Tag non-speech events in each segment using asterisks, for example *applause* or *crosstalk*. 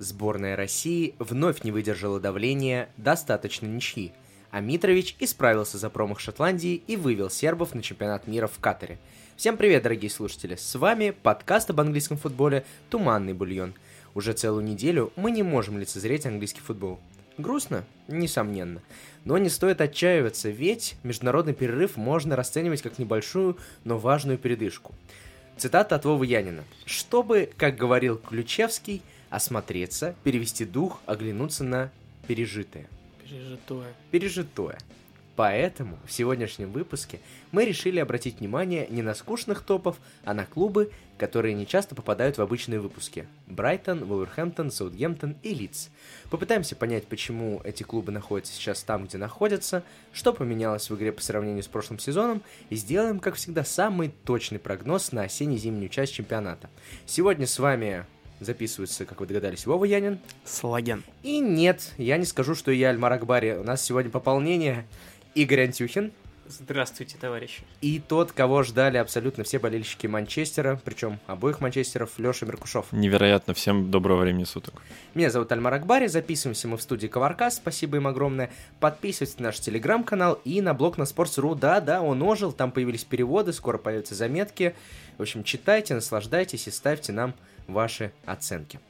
Сборная России вновь не выдержала давления достаточно ничьи, а Митрович исправился за промах Шотландии и вывел сербов на чемпионат мира в Катаре. Всем привет, дорогие слушатели! С вами подкаст об английском футболе «Туманный бульон». Уже целую неделю мы не можем лицезреть английский футбол. Грустно? Несомненно. Но не стоит отчаиваться, ведь международный перерыв можно расценивать как небольшую, но важную передышку. Цитата от Вовы Янина. «Чтобы, как говорил Ключевский, осмотреться, перевести дух, оглянуться на пережитое. Пережитое. Пережитое. Поэтому в сегодняшнем выпуске мы решили обратить внимание не на скучных топов, а на клубы, которые не часто попадают в обычные выпуски. Брайтон, Вулверхэмптон, Саутгемптон и Лидс. Попытаемся понять, почему эти клубы находятся сейчас там, где находятся, что поменялось в игре по сравнению с прошлым сезоном, и сделаем, как всегда, самый точный прогноз на осенне-зимнюю часть чемпионата. Сегодня с вами записывается, как вы догадались, Вова Янин. Слаген. И нет, я не скажу, что я Альмар Акбари. У нас сегодня пополнение Игорь Антюхин. Здравствуйте, товарищи. И тот, кого ждали абсолютно все болельщики Манчестера, причем обоих Манчестеров, Леша Меркушев. Невероятно, всем доброго времени суток. Меня зовут Альмар Акбари, записываемся мы в студии Коваркас, спасибо им огромное. Подписывайтесь на наш телеграм-канал и на блог на Sports.ru. Да, да, он ожил, там появились переводы, скоро появятся заметки. В общем, читайте, наслаждайтесь и ставьте нам ваши оценки.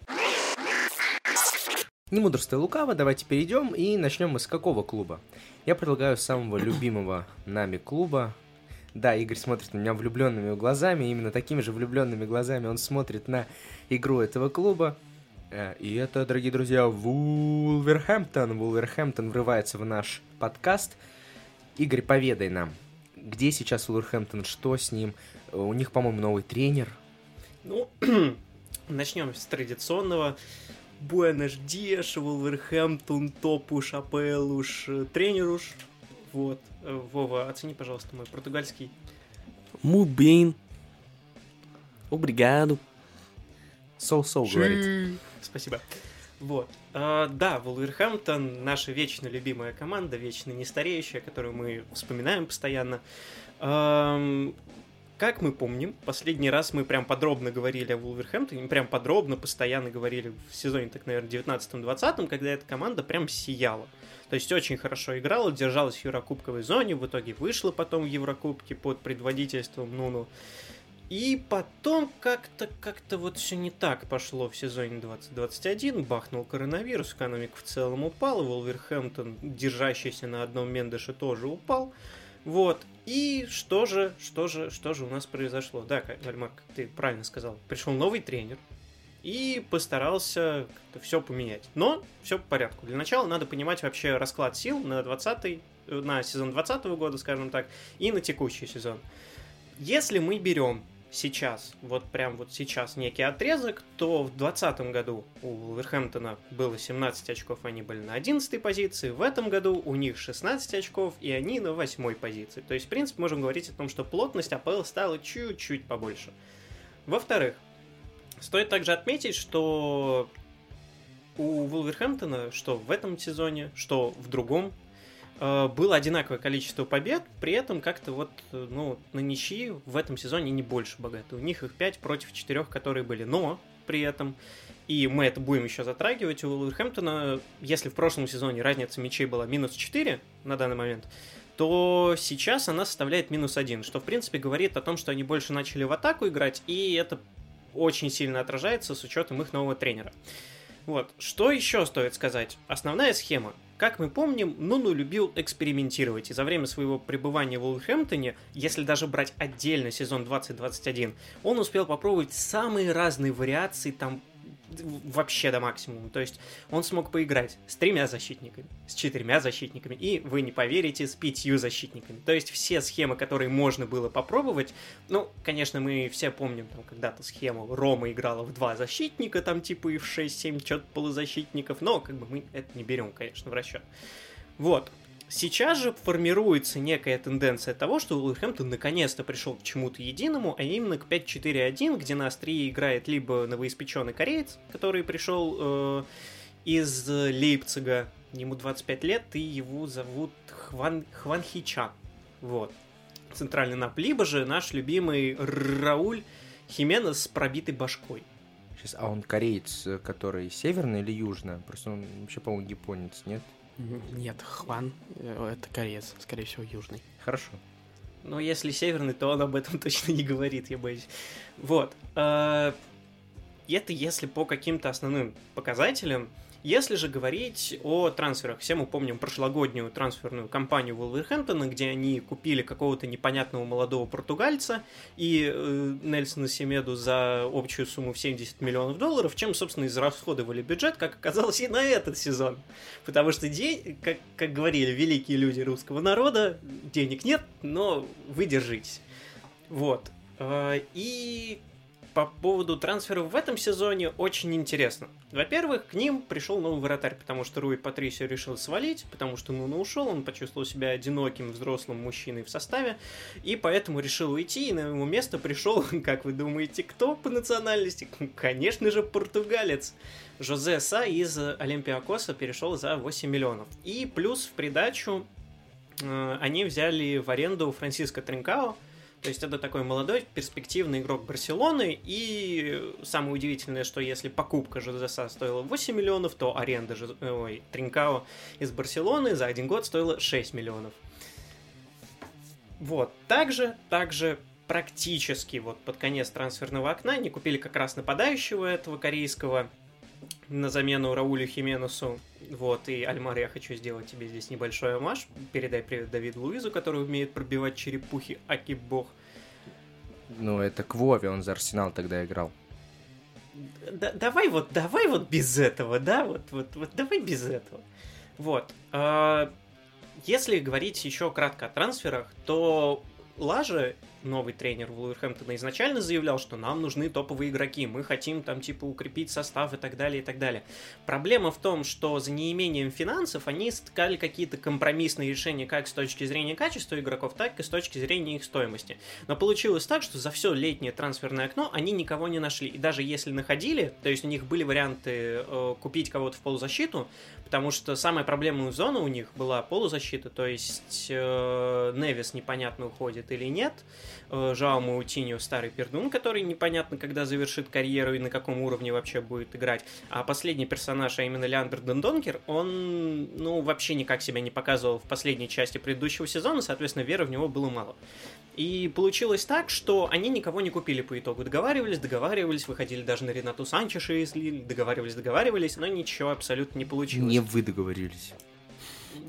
Не мудрствуя лукаво, давайте перейдем и начнем мы с какого клуба? Я предлагаю самого *clears throat* любимого нами клуба. Да, Игорь смотрит на меня влюбленными глазами, именно такими же влюбленными глазами он смотрит на игру этого клуба. Э, и это, дорогие друзья, Вулверхэмптон. Вулверхэмптон врывается в наш подкаст. Игорь, поведай нам, где сейчас Вулверхэмптон, что с ним? У них, по-моему, новый тренер. Ну, *clears throat* *clears throat* начнем с традиционного. Буэнеш Диэш, Вулверхэмптон, топ уж, АПЛ уж, э, тренер уж. Вот. Э, Вова, оцени, пожалуйста, мой португальский. Bem. Obrigado. Соу-соу, говорит. Спасибо. Вот. А, да, Вулверхэмптон наша вечно любимая команда, вечно нестареющая, которую мы вспоминаем постоянно. Ам, как мы помним, последний раз мы прям подробно говорили о Вулверхэмптоне, прям подробно, постоянно говорили в сезоне, так, наверное, 19-20, когда эта команда прям сияла. То есть очень хорошо играла, держалась в Еврокубковой зоне, в итоге вышла потом в Еврокубке под предводительством Нуну. И потом как-то как-то вот все не так пошло в сезоне 2021. Бахнул коронавирус, экономика в целом упала. Волверхэмптон, держащийся на одном Мендеше, тоже упал. Вот. И что же, что же, что же у нас произошло? Да, Вальмар, как ты правильно сказал, пришел новый тренер и постарался все поменять. Но все по порядку. Для начала надо понимать вообще расклад сил на 20 на сезон 20 года, скажем так, и на текущий сезон. Если мы берем сейчас, вот прям вот сейчас некий отрезок, то в 2020 году у Вулверхэмптона было 17 очков, они были на 11 позиции, в этом году у них 16 очков, и они на 8 позиции. То есть, в принципе, можем говорить о том, что плотность АПЛ стала чуть-чуть побольше. Во-вторых, стоит также отметить, что у Вулверхэмптона, что в этом сезоне, что в другом, было одинаковое количество побед, при этом как-то вот, ну, на ничьи в этом сезоне не больше богаты. У них их 5 против 4, которые были. Но при этом, и мы это будем еще затрагивать, у Вулверхэмптона, если в прошлом сезоне разница мячей была минус 4 на данный момент, то сейчас она составляет минус 1, что, в принципе, говорит о том, что они больше начали в атаку играть, и это очень сильно отражается с учетом их нового тренера. Вот. Что еще стоит сказать? Основная схема. Как мы помним, Нуну любил экспериментировать, и за время своего пребывания в Уолхэмптоне, если даже брать отдельно сезон 2021, он успел попробовать самые разные вариации там вообще до максимума. То есть он смог поиграть с тремя защитниками, с четырьмя защитниками и, вы не поверите, с пятью защитниками. То есть все схемы, которые можно было попробовать, ну, конечно, мы все помним там когда-то схему Рома играла в два защитника, там типа и в 6-7 что-то полузащитников, но как бы мы это не берем, конечно, в расчет. Вот. Сейчас же формируется некая тенденция того, что Уилхэмптон наконец-то пришел к чему-то единому, а именно к 5-4-1, где на острие играет либо новоиспеченный кореец, который пришел э, из Лейпцига, ему 25 лет, и его зовут Хван, Хван Хичан. Вот. Центральный нап. Либо же наш любимый Рауль Хименес с пробитой башкой. Сейчас, а он кореец, э, который северный или южный? Просто он вообще, по-моему, японец, нет? Нет, Хван э, это кореец, скорее всего, южный. Хорошо. Но если северный, то он об этом *laughs* точно не говорит, я боюсь. Вот. Э, Это если по каким-то основным показателям. Если же говорить о трансферах, все мы помним прошлогоднюю трансферную кампанию Вулверхэмптона, где они купили какого-то непонятного молодого португальца и э, Нельсона Семеду за общую сумму в 70 миллионов долларов, чем, собственно, израсходовали бюджет, как оказалось, и на этот сезон. Потому что, день, как, как говорили великие люди русского народа, денег нет, но вы. Вот. Э, И по поводу трансферов в этом сезоне очень интересно. Во-первых, к ним пришел новый вратарь, потому что Руи Патрисио решил свалить, потому что Нуна ушел, он почувствовал себя одиноким взрослым мужчиной в составе, и поэтому решил уйти, и на его место пришел, *laughs* как вы думаете, кто по национальности? Конечно же, португалец. Жозе Са из Олимпиакоса перешел за 8 миллионов. И плюс в придачу э, они взяли в аренду Франциско Тринкао, то есть это такой молодой, перспективный игрок Барселоны. И самое удивительное, что если покупка Жозеса стоила 8 миллионов, то аренда Жоз... Ой, Тринкао из Барселоны за один год стоила 6 миллионов. Вот. Также, также практически вот под конец трансферного окна они купили как раз нападающего этого корейского на замену Раулю Хименесу. Вот, и Альмар, я хочу сделать тебе здесь небольшой амаш. Передай привет Давиду Луизу, который умеет пробивать черепухи, аки бог. Ну, это к Вове, он за Арсенал тогда играл. Да, давай вот, давай вот без этого, да, вот, вот, вот давай без этого. Вот. а, Если говорить еще кратко о трансферах, то Лажа, новый тренер Вулверхэмптона, изначально заявлял, что нам нужны топовые игроки, мы хотим там типа укрепить состав и так далее, и так далее. Проблема в том, что за неимением финансов они искали какие-то компромиссные решения как с точки зрения качества игроков, так и с точки зрения их стоимости. Но получилось так, что за все летнее трансферное окно они никого не нашли. И даже если находили, то есть у них были варианты э, купить кого-то в полузащиту, потому что самая проблемная зона у них была полузащита, то есть э, Невис непонятно уходит или нет, Жао Маутиньо старый пердун, который непонятно когда завершит карьеру и на каком уровне вообще будет играть, а последний персонаж, а именно Леандр Дендонкер, он, ну, вообще никак себя не показывал в последней части предыдущего сезона, соответственно, веры в него было мало. И получилось так, что они никого не купили по итогу. Договаривались, договаривались, выходили даже на Ренату Санчеша из Лиль, договаривались, договаривались, но ничего абсолютно не получилось. Не вы договорились.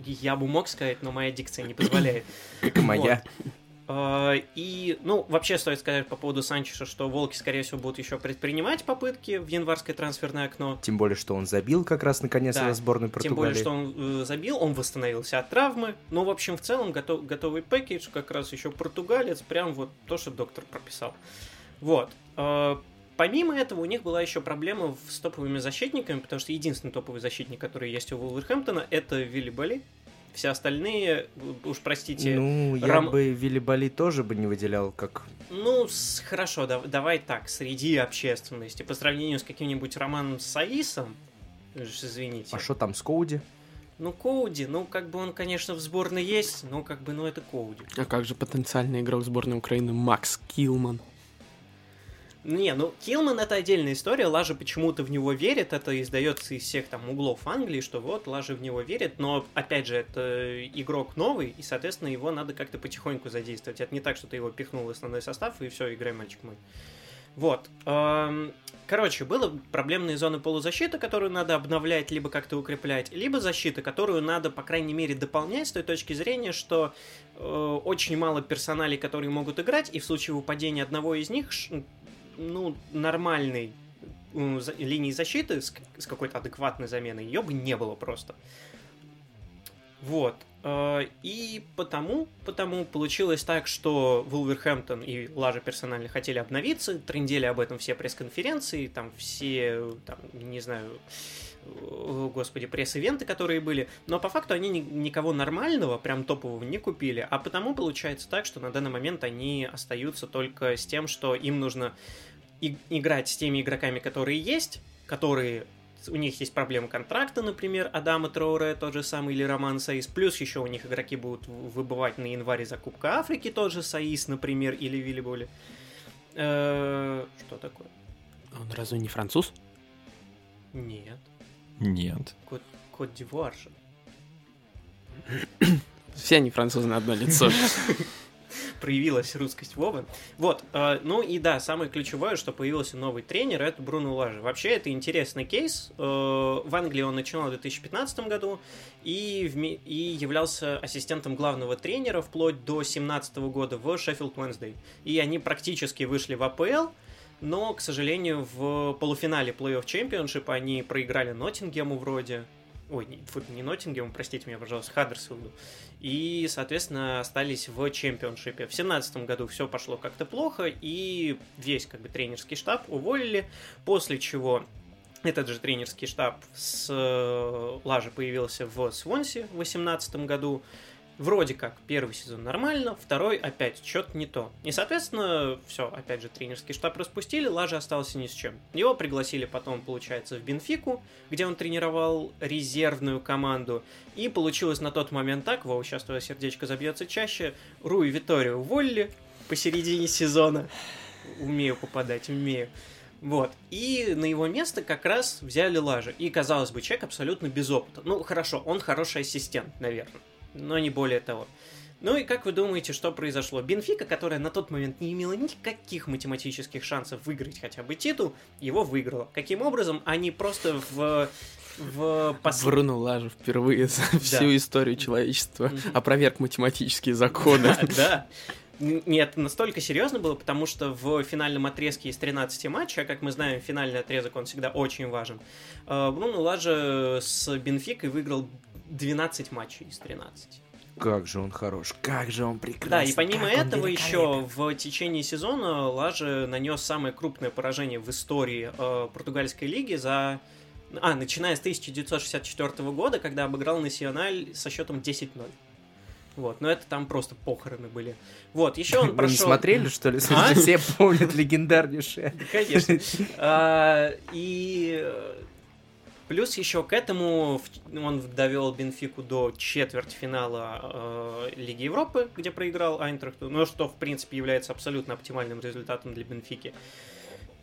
Я бы мог сказать, но моя дикция не позволяет. Как *coughs* и моя. А, И, ну, вообще стоит сказать по поводу Санчеша, что Волки, скорее всего, будут еще предпринимать попытки в январское трансферное окно. Тем более, что он забил как раз наконец Да, за сборную Тем более, Португалии. что он э, забил, он восстановился от травмы. Но, в общем, в целом, готов, готовый пэкидж, как раз еще португалец, прям вот то, что доктор прописал. Вот. А, Помимо этого, у них была еще проблема с топовыми защитниками, потому что единственный топовый защитник, который есть у Вулверхэмптона, это Вилли Боли. Все остальные, уж простите, Ну, я Рам- бы Виллибали тоже бы не выделял как... Ну, с- хорошо, да- давай так, среди общественности, по сравнению с каким-нибудь Романом Саисом, извините, А что там с Коуди? ну, Коуди, ну, как бы он, конечно, в сборной есть, но как бы, ну, это Коуди. А как же потенциальный игрок сборной Украины Макс Килман? Не, ну, Килман это отдельная история, Лажа почему-то в него верит, это издается из всех там углов Англии, что вот, Лажа в него верит, но, опять же, это игрок новый, и, соответственно, его надо как-то потихоньку задействовать. Это не так, что ты его пихнул в основной состав, и все, играй, мальчик мой. Вот. эм, Короче, было проблемные зоны полузащиты, которую надо обновлять, либо как-то укреплять, либо защита, которую надо, по крайней мере, дополнять с той точки зрения, что э, очень мало персоналей, которые могут играть, и в случае выпадения одного из них, ну, нормальной за- линии защиты с какой-то адекватной заменой, ее бы не было просто. Вот. Э, И потому, потому получилось так, что Вулверхэмптон и Лажа персонально хотели обновиться, трендели об этом все пресс-конференции, там все, там, не знаю, э, господи, пресс-ивенты, которые были, но по факту они ни- никого нормального, прям топового не купили, а потому получается так, что на данный момент они остаются только с тем, что им нужно и- играть с теми игроками, которые есть, которые у них есть проблемы контракта, например, Адама Троуре, тот же самый, или Роман Саис, плюс еще у них игроки будут выбывать на январе за Кубка Африки, тот же Саис, например, или Виллиболи. Э, Что такое? Он разве не француз? Нет. Нет. Кот, Кот Дивуар же. *coughs* Все они французы на одно лицо. *laughs* проявилась русскость Вовы. Вот, э, ну и да, самое ключевое, что появился новый тренер, это Бруно Лажи. Вообще, это интересный кейс. Э, в Англии он начинал в 2015 году и, в, и являлся ассистентом главного тренера вплоть до 2017 года в Шеффилд Уэнсдей. И они практически вышли в АПЛ, но, к сожалению, в полуфинале плей-офф чемпионшипа они проиграли Ноттингему вроде, ой, не, фу, не Ноттингему, простите меня, пожалуйста, Хаддерсфилду, и, соответственно, остались в чемпионшипе. В семнадцатом году все пошло как-то плохо, и весь как бы тренерский штаб уволили, после чего этот же тренерский штаб с э, Лажи появился в Свонсе в 2018 году, вроде как первый сезон нормально, второй опять что-то не то. И, соответственно, все, опять же, тренерский штаб распустили, Лажа остался ни с чем. Его пригласили потом, получается, в Бенфику, где он тренировал резервную команду. И получилось на тот момент так, во, сейчас твое сердечко забьется чаще, Руи Виторию уволили посередине сезона. Умею попадать, умею. Вот. И на его место как раз взяли Лажа. И, казалось бы, человек абсолютно без опыта. Ну, хорошо, он хороший ассистент, наверное но не более того. Ну и как вы думаете, что произошло? Бенфика, которая на тот момент не имела никаких математических шансов выиграть хотя бы титул, его выиграла. Каким образом? Они просто в в пос... Бруно Лажа впервые за всю историю человечества опроверг математические законы. *laughs* Да, Нет, настолько серьезно было, потому что в финальном отрезке из 13 матчей, а как мы знаем, финальный отрезок, он всегда очень важен, э, Бруно Лажа с Бенфикой выиграл 12 матчей из 13. Как же он хорош, как же он прекрасен. Да, и помимо этого еще в течение сезона Лаже нанес самое крупное поражение в истории э, португальской лиги за... А, начиная с 1964 года, когда обыграл Националь со счетом 10-0. Вот, но это там просто похороны были. Вот, еще он прошел... Вы не смотрели, что ли? А? Все помнят легендарнейшее. *laughs* Конечно. А, и Плюс еще к этому он довел Бенфику до четвертьфинала э, Лиги Европы, где проиграл Айнтрахту, ну что, в принципе, является абсолютно оптимальным результатом для Бенфики.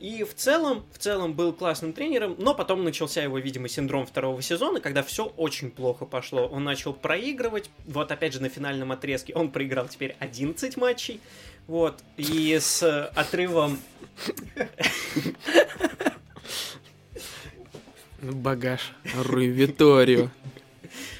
И в целом, в целом был классным тренером, но потом начался его, видимо, синдром второго сезона, когда все очень плохо пошло. Он начал проигрывать, вот опять же на финальном отрезке он проиграл теперь 11 матчей, вот, и с отрывом... *laughs* Багаж. Руи Виторио.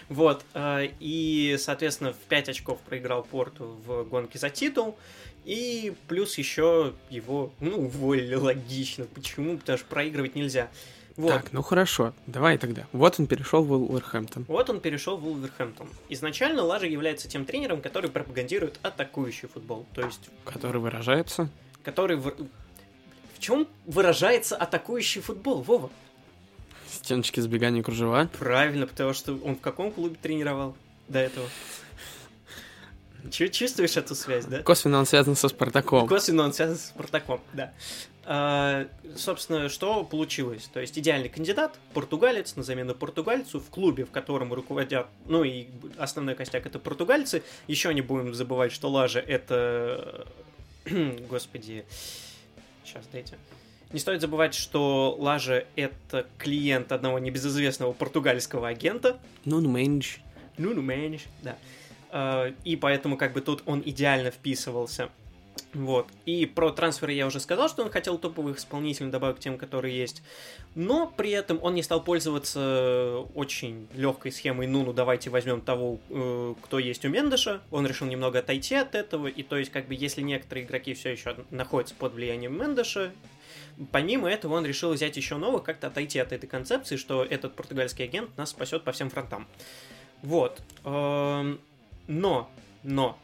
Вот, э, и, соответственно, в 5 очков проиграл Порту в гонке за титул, и плюс еще его, ну, уволили логично. Почему? Потому что проигрывать нельзя. Вот. Так, ну хорошо, давай тогда. Вот он перешел в Уолверхэмптон. Вот он перешел в Уолверхэмптон. Изначально Лажа является тем тренером, который пропагандирует атакующий футбол. То есть... Который выражается? Который... В, в чем выражается атакующий футбол, Вова? Стеночки сбегания кружева? Правильно, потому что он в каком клубе тренировал до этого? Чувствуешь эту связь, да? Косвенно он связан со Спартаком. Косвенно он связан со Спартаком, да. А, собственно, что получилось? То есть идеальный кандидат, португалец на замену португальцу в клубе, в котором руководят, ну и основной костяк это португальцы. Еще не будем забывать, что Лажа это, *clears throat* господи, сейчас дайте. Не стоит забывать, что Лажа — это клиент одного небезызвестного португальского агента. Нуну Менш. Нуну Менш, да. А, и поэтому как бы тут он идеально вписывался. Вот. И про трансферы я уже сказал, что он хотел топовых исполнителей добавить к тем, которые есть. Но при этом он не стал пользоваться очень легкой схемой, ну, ну давайте возьмем того, э, кто есть у Мендеша. Он решил немного отойти от этого. И то есть, как бы, если некоторые игроки все еще находятся под влиянием Мендеша, Помимо этого, он решил взять еще новых, как-то отойти от этой концепции, что этот португальский агент нас спасет по всем фронтам. Вот. Эм, но, но,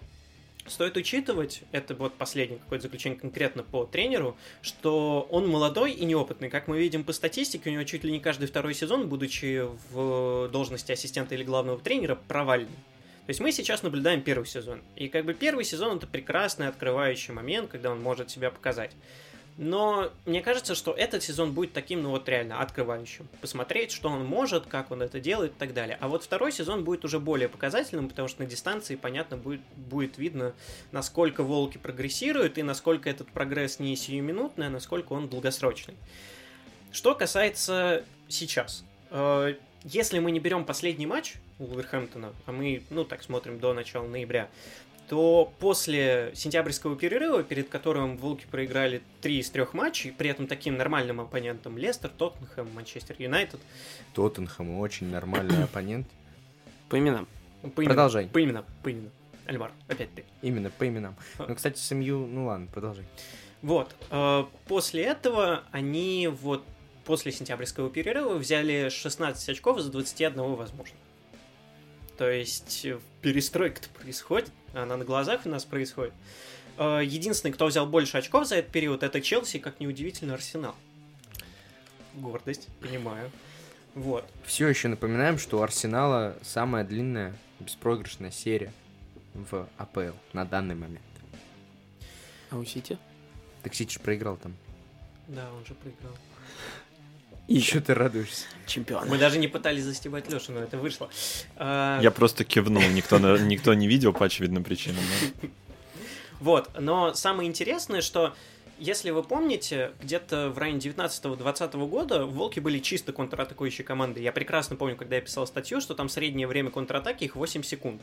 Стоит учитывать, это вот последнее какое-то заключение конкретно по тренеру, что он молодой и неопытный. Как мы видим по статистике, у него чуть ли не каждый второй сезон, будучи в должности ассистента или главного тренера, провальный. То есть мы сейчас наблюдаем первый сезон. И как бы первый сезон это прекрасный открывающий момент, когда он может себя показать. Но мне кажется, что этот сезон будет таким, ну вот реально, открывающим. Посмотреть, что он может, как он это делает и так далее. А вот второй сезон будет уже более показательным, потому что на дистанции, понятно, будет, будет видно, насколько волки прогрессируют и насколько этот прогресс не сиюминутный, а насколько он долгосрочный. Что касается сейчас. Э, если мы не берем последний матч Уолверхэмптона, а мы, ну, так смотрим до начала ноября, то после сентябрьского перерыва, перед которым Волки проиграли три из трех матчей, при этом таким нормальным оппонентам Лестер, Тоттенхэм, Манчестер Юнайтед. Тоттенхэм очень нормальный *clears throat* оппонент. По именам. По именам, Продолжай. По именам, по именам. Альмар, опять ты. Именно по именам. Ну, кстати, семью, ну ладно, продолжай. Вот. э, После этого они вот после сентябрьского перерыва взяли 16 очков из 21 возможно. То есть э, перестройка-то происходит, она на глазах у нас происходит. Э, Единственный, кто взял больше очков за этот период, это Челси, как неудивительно, Арсенал. Гордость, понимаю. Вот. Все еще напоминаем, что у Арсенала самая длинная беспроигрышная серия в АПЛ на данный момент. А у Сити? Так Сити ж проиграл там. Да, он же проиграл. И Еще ты радуешься. чемпион. Мы даже не пытались застебать Лешу, но это вышло. А, Я просто кивнул, никто, никто не видел по очевидным причинам. да. Вот, но самое интересное, что если вы помните, где-то в районе 19-20 года Волки были чисто контратакующей командой. Я прекрасно помню, когда я писал статью, что там среднее время контратаки их 8 секунд.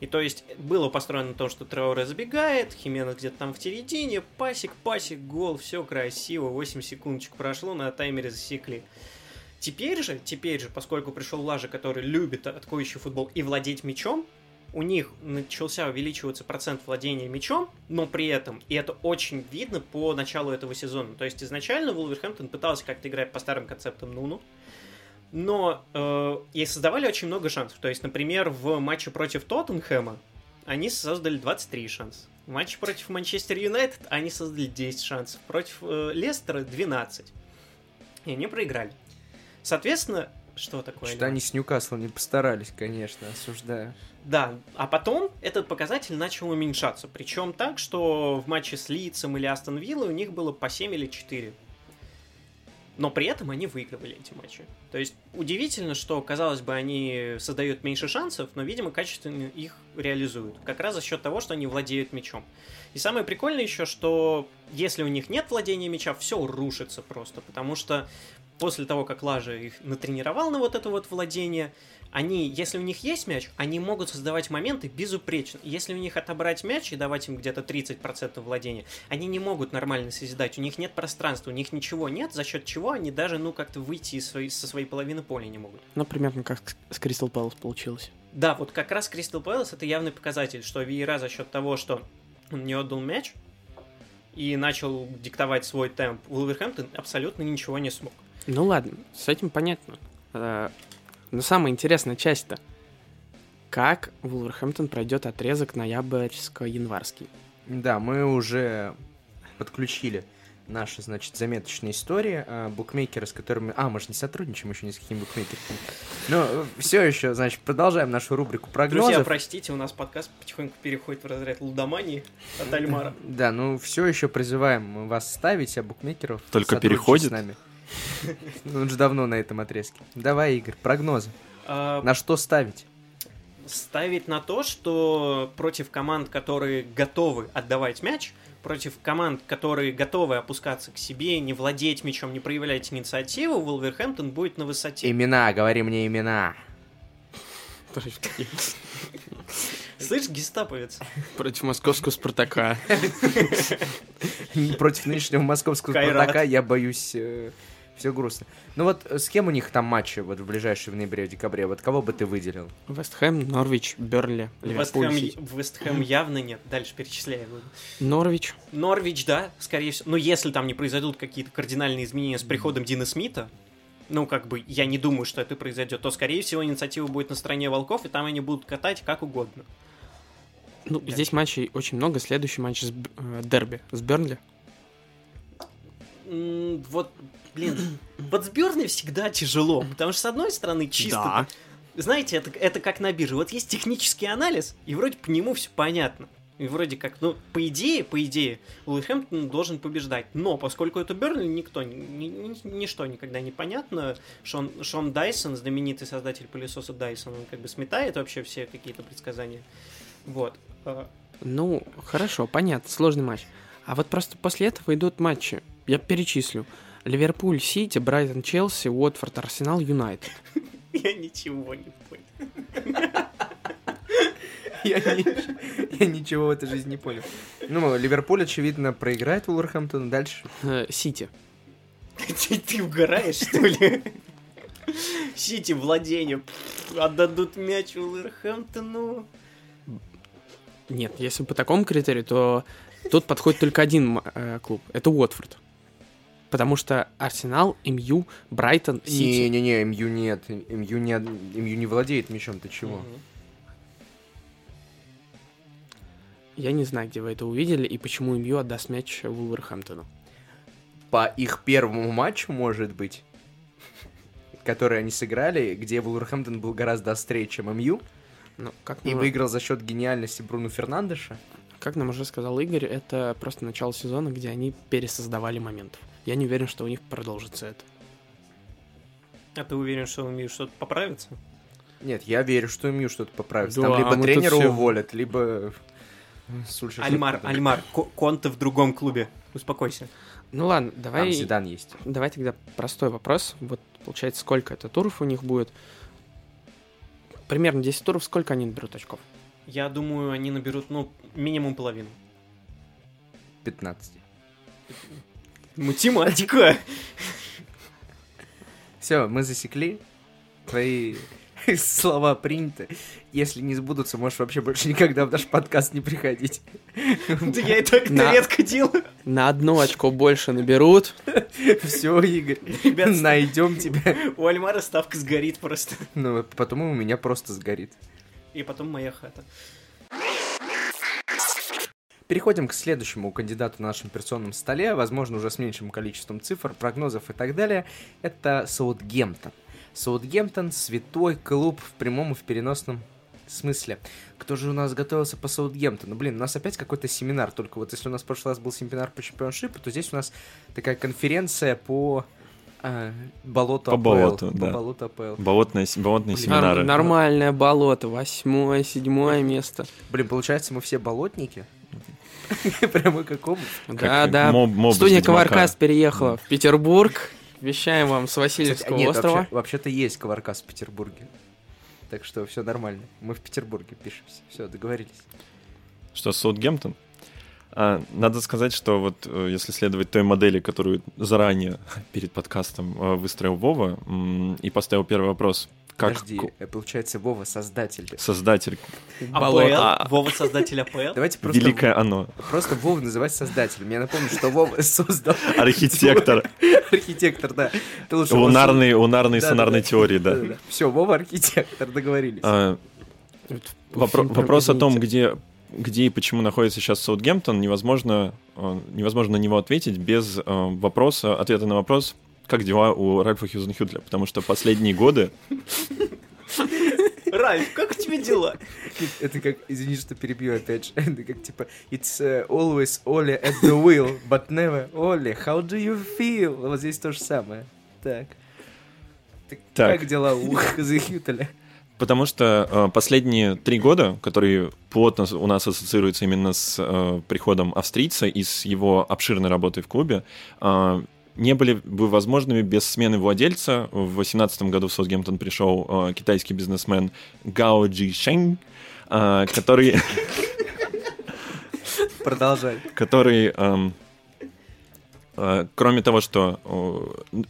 И то есть было построено том, что Трауре забегает, Хименес где-то там в середине, пасик, пасик, гол, все красиво, 8 секундочек прошло, на таймере засекли. Теперь же, теперь же, поскольку пришел Лажа, который любит атакующий футбол и владеть мячом, у них начался увеличиваться процент владения мячом, но при этом, и это очень видно по началу этого сезона, то есть изначально Вулверхэмптон пытался как-то играть по старым концептам Нуну, но э, и создавали очень много шансов. То есть, например, в матче против Тоттенхэма они создали 23 шанса. В матче против Манчестер Юнайтед они создали 10 шансов. Против э, Лестера 12. И они проиграли. Соответственно, что такое? Что они с Ньюкаслом не постарались, конечно, осуждаю. Да, а потом этот показатель начал уменьшаться. Причем так, что в матче с Лицем или Астон Виллой у них было по 7 или 4. Но при этом они выигрывали эти матчи. То есть удивительно, что, казалось бы, они создают меньше шансов, но, видимо, качественно их реализуют. Как раз за счет того, что они владеют мячом. И самое прикольное еще, что если у них нет владения мяча, все рушится просто. Потому что после того, как Лажа их натренировал на вот это вот владение, они, если у них есть мяч, они могут создавать моменты безупречно. Если у них отобрать мяч и давать им где-то 30% владения, они не могут нормально созидать. У них нет пространства, у них ничего нет, за счет чего они даже, ну, как-то выйти из своей, со своей половины поля не могут. Ну, примерно как с- Кристал Пэлас получилось. Да, вот как раз Кристал Пэлас это явный показатель, что Виера за счет того, что он не отдал мяч и начал диктовать свой темп, Вулверхэмптон абсолютно ничего не смог. Ну ладно, с этим понятно. Но самая интересная часть-то. Как Вулверхэмптон пройдет отрезок ноябрьско-январский? Да, мы уже подключили наши, значит, заметочные истории. а, Букмекеры, с которыми... А, мы же не сотрудничаем еще ни с какими букмекерами. Но все еще, значит, продолжаем нашу рубрику прогнозов. Друзья, простите, у нас подкаст потихоньку переходит в разряд лудомании от Альмара. Да, ну все еще призываем вас ставить, а букмекеров Только переходит? с нами. *laughs* Он же давно на этом отрезке. Давай, Игорь, прогнозы. А, На что ставить? ставить на то, что против команд, которые готовы отдавать мяч, против команд, которые готовы опускаться к себе, не владеть мячом, не проявлять инициативу, Вулверхэмптон будет на высоте. Имена, говори мне имена. *laughs* Слышь, гестаповец? Против московского Спартака. *laughs* Против нынешнего московского. Спартака я боюсь... все грустно. Ну вот э, с кем у них там матчи вот в ближайшие в ноябре, в декабре? Вот кого бы ты выделил? Вест Хэм, Норвич, Бернли, Вест Ливерпуль. Хэм, Сити. Вест Хэм явно нет. Дальше перечисляю. Норвич. Норвич, да, скорее всего. Но если там не произойдут какие-то кардинальные изменения с приходом Дина Смита, ну, как бы, я не думаю, что это произойдет, то, скорее всего, инициатива будет на стороне волков, и там они будут катать как угодно. Ну, Да. здесь матчей очень много. Следующий матч с э, дерби с Бернли. Вот, блин, вот с Бёрнли всегда тяжело, потому что, с одной стороны, чисто... Знаете, это, это как на бирже. Вот есть технический анализ, и вроде по нему все понятно. И вроде как, ну, по идее, по идее, Уилхэмптон должен побеждать. Но поскольку это Бернли, никто, ни- ни- ничто никогда не понятно. Шон, Шон Дайсон, знаменитый создатель пылесоса Дайсон, он как бы сметает вообще все какие-то предсказания. Вот. А, Ну, хорошо, понятно, сложный матч. А вот просто после этого идут матчи. Я перечислю. Ливерпуль, Сити, Брайтон, Челси, Уотфорд, Арсенал, Юнайтед. *laughs* Я ничего не понял. Я, ни- я ничего в этой жизни не понял. Ну, Ливерпуль, очевидно, проиграет Вулверхэмптон. Дальше. Э, Сити. Ты, угораешь, что ли? Сити владение. Отдадут мяч Уилверхэмптону. Нет, если по такому критерию, то тут подходит только один э, клуб. Это Уотфорд. Потому что Арсенал, МЮ, Брайтон, Сити. Не-не-не, МЮ нет. МЮ не, МЮ не владеет мячом, ты чего? Я не знаю, где вы это увидели и почему МЮ отдаст мяч Вулверхэмптону. По их первому матчу, может быть, который они сыграли, где Вулверхэмптон был гораздо острее, чем МЮ, Ну, как и нам, выиграл за счет гениальности Бруно Фернандеша. как нам уже сказал Игорь, это просто начало сезона, где они пересоздавали моментов. Я не уверен, что у них продолжится это. А ты уверен, что умеешь что-то поправиться? Нет, я верю, что МЮ что-то поправится. Да, Там либо тут тренера все- уволят, либо... Сульшер- Альмар, Альмар, Ко- Конте в другом клубе. Успокойся. Ну ладно, Там давай, Зидан есть. давай тогда простой вопрос. Вот получается, сколько это туров у них будет? Примерно 10 туров, сколько они наберут очков? Я думаю, они наберут, ну, минимум половину. 15. Математика! Все, мы засекли. Твои слова приняты. Если не сбудутся, можешь вообще больше никогда в наш подкаст не приходить. Да я и так На- редко делаю. На одно очко больше наберут. Все, Игорь, Ребят, найдем тебя. у Альмара ставка сгорит просто. Ну, потом у меня просто сгорит. И потом моя хата. Переходим к следующему кандидату на нашем операционном столе, возможно, уже с меньшим количеством цифр, прогнозов и так далее. Это Саутгемптон. Саутгемптон – святой клуб в прямом и в переносном смысле. Кто же у нас готовился по Саутгемптону? Блин, у нас опять какой-то семинар, только вот если у нас в прошлый раз был семинар по чемпионшипу, то здесь у нас такая конференция по а, болоту По АПЛ. болоту, По да. болоту АПЛ. Болотные, болотные Блин, семинары. нормальное болото, восьмое, седьмое место. Блин, получается, мы все болотники? *laughs* Прямо как обувь. Да, да. Студия. Коваркаст переехала в Петербург. Вещаем вам с Васильевского нет, острова. вообще- вообще-то есть Коваркас в Петербурге. Так что все нормально. Мы в Петербурге пишемся. Все, договорились. Что, Саутгемптон? А, надо сказать, что вот э, если следовать той модели, которую заранее *laughs* перед подкастом э, выстроил Вова, и поставил первый вопрос, как Подожди, э, получается, Вова создатель. создатель. АПЛ? Вова создатель АПЛ? Давайте просто, великое оно, просто Вова называть создателем. Я напомню, что Вова *laughs* создал архитектор *laughs* архитектор, да. Ты лучше лунарной, лунарной Да, сонарной да, да. теории, да. Все, Вова архитектор, договорились. А, вопрос о том, где, где и почему находится сейчас Саутгемптон, невозможно, э, невозможно на него ответить без э, вопроса, ответа на вопрос, как дела у Ральфа Хьюзенхютля, потому что последние годы *laughs* Ральф, как у тебя дела? *laughs* Это как, извини, что перебью опять же. *laughs* Это как типа, it's uh, always Ole at the wheel, but never Ole, how do you feel? Вот здесь то же самое. Так. Так, Так. Как дела у Захютеля? Потому что э, последние три года, которые плотно у нас ассоциируются именно с э, приходом австрийца и с его обширной работой в клубе, э, не были бы возможными без смены владельца. В 2018 году в Саутгемптон пришел э, китайский бизнесмен Гао Джи Шэнь, э, который, *laughs* Продолжай. который эм, э, кроме того, что э,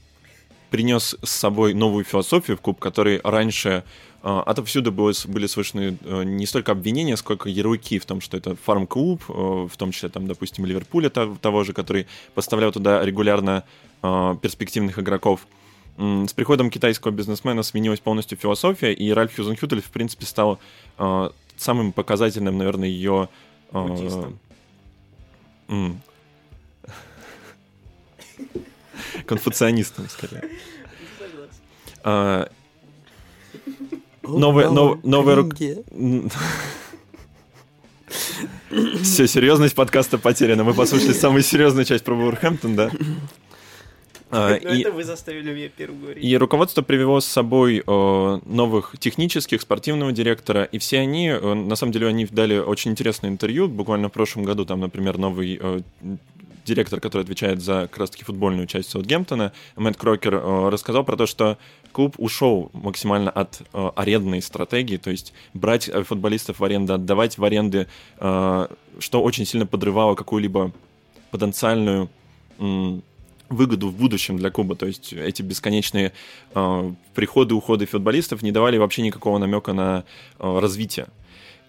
принес с собой новую философию в клуб, который раньше отовсюду было, с- были слышны э, не столько обвинения, сколько ярлыки в том, что это фарм-клуб, э, в том числе, там, допустим, Ливерпуля то- того же, который поставлял туда регулярно э, перспективных игроков. С приходом китайского бизнесмена сменилась полностью философия, и Ральф Хьюзенхютель, в принципе, стал самым показательным, наверное, ее... э, Культистом. м, *laughs* Конфуцианистом, скорее. Новая- нов- новая рук- Все, серьезность подкаста потеряна. Мы послушали самую серьезную часть про Вулверхэмптон, да? А, Но и- это вы заставили меня первым говорить. и руководство привело с собой э, новых технических, спортивного директора, и все они, э, на самом деле, они дали очень интересное интервью. Буквально в прошлом году там, например, новый э, директор, который отвечает за как раз-таки футбольную часть Саутгемптона, Мэтт Крокер, рассказал про то, что клуб ушел максимально от э, арендной стратегии, то есть брать э, футболистов в аренду, отдавать в аренды, э, что очень сильно подрывало какую-либо потенциальную м, выгоду в будущем для клуба. То есть эти бесконечные э, приходы, уходы футболистов не давали вообще никакого намека на э, развитие.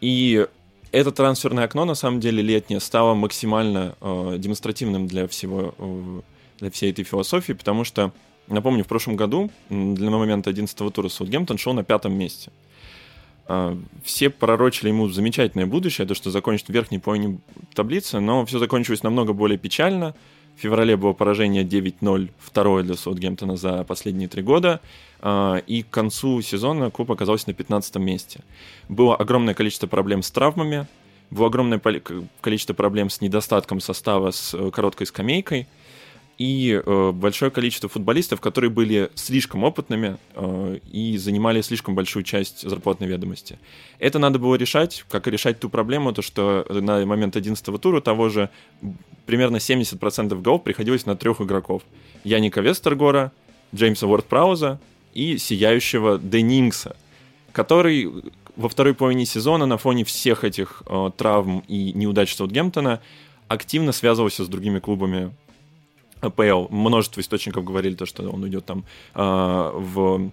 И это трансферное окно, на самом деле, летнее, стало максимально э, демонстративным для всего, э, для всей этой философии, потому что, напомню, в прошлом году, для момента 11 тура Саутгемптон шел на пятом месте. Э, все пророчили ему замечательное будущее, то, что закончит в верхней половине таблицы, но все закончилось намного более печально – в феврале было поражение 9-0, второе для Саутгемптона за последние три года. А, и к концу сезона клуб оказался на 15 месте. Было огромное количество проблем с травмами, было огромное количество проблем с недостатком состава с э, короткой скамейкой – и э, большое количество футболистов, которые были слишком опытными э, и занимали слишком большую часть зарплатной ведомости. Это надо было решать, как и решать ту проблему, то что на момент 11 тура того же примерно 70% голов приходилось на трех игроков. Яника Вестергора, Джеймса Уорд-Прауза и сияющего Деннингса, который во второй половине сезона на фоне всех этих э, травм и неудач Саутгемптона активно связывался с другими клубами АПЛ. Множество источников говорили то, что он уйдет там э, в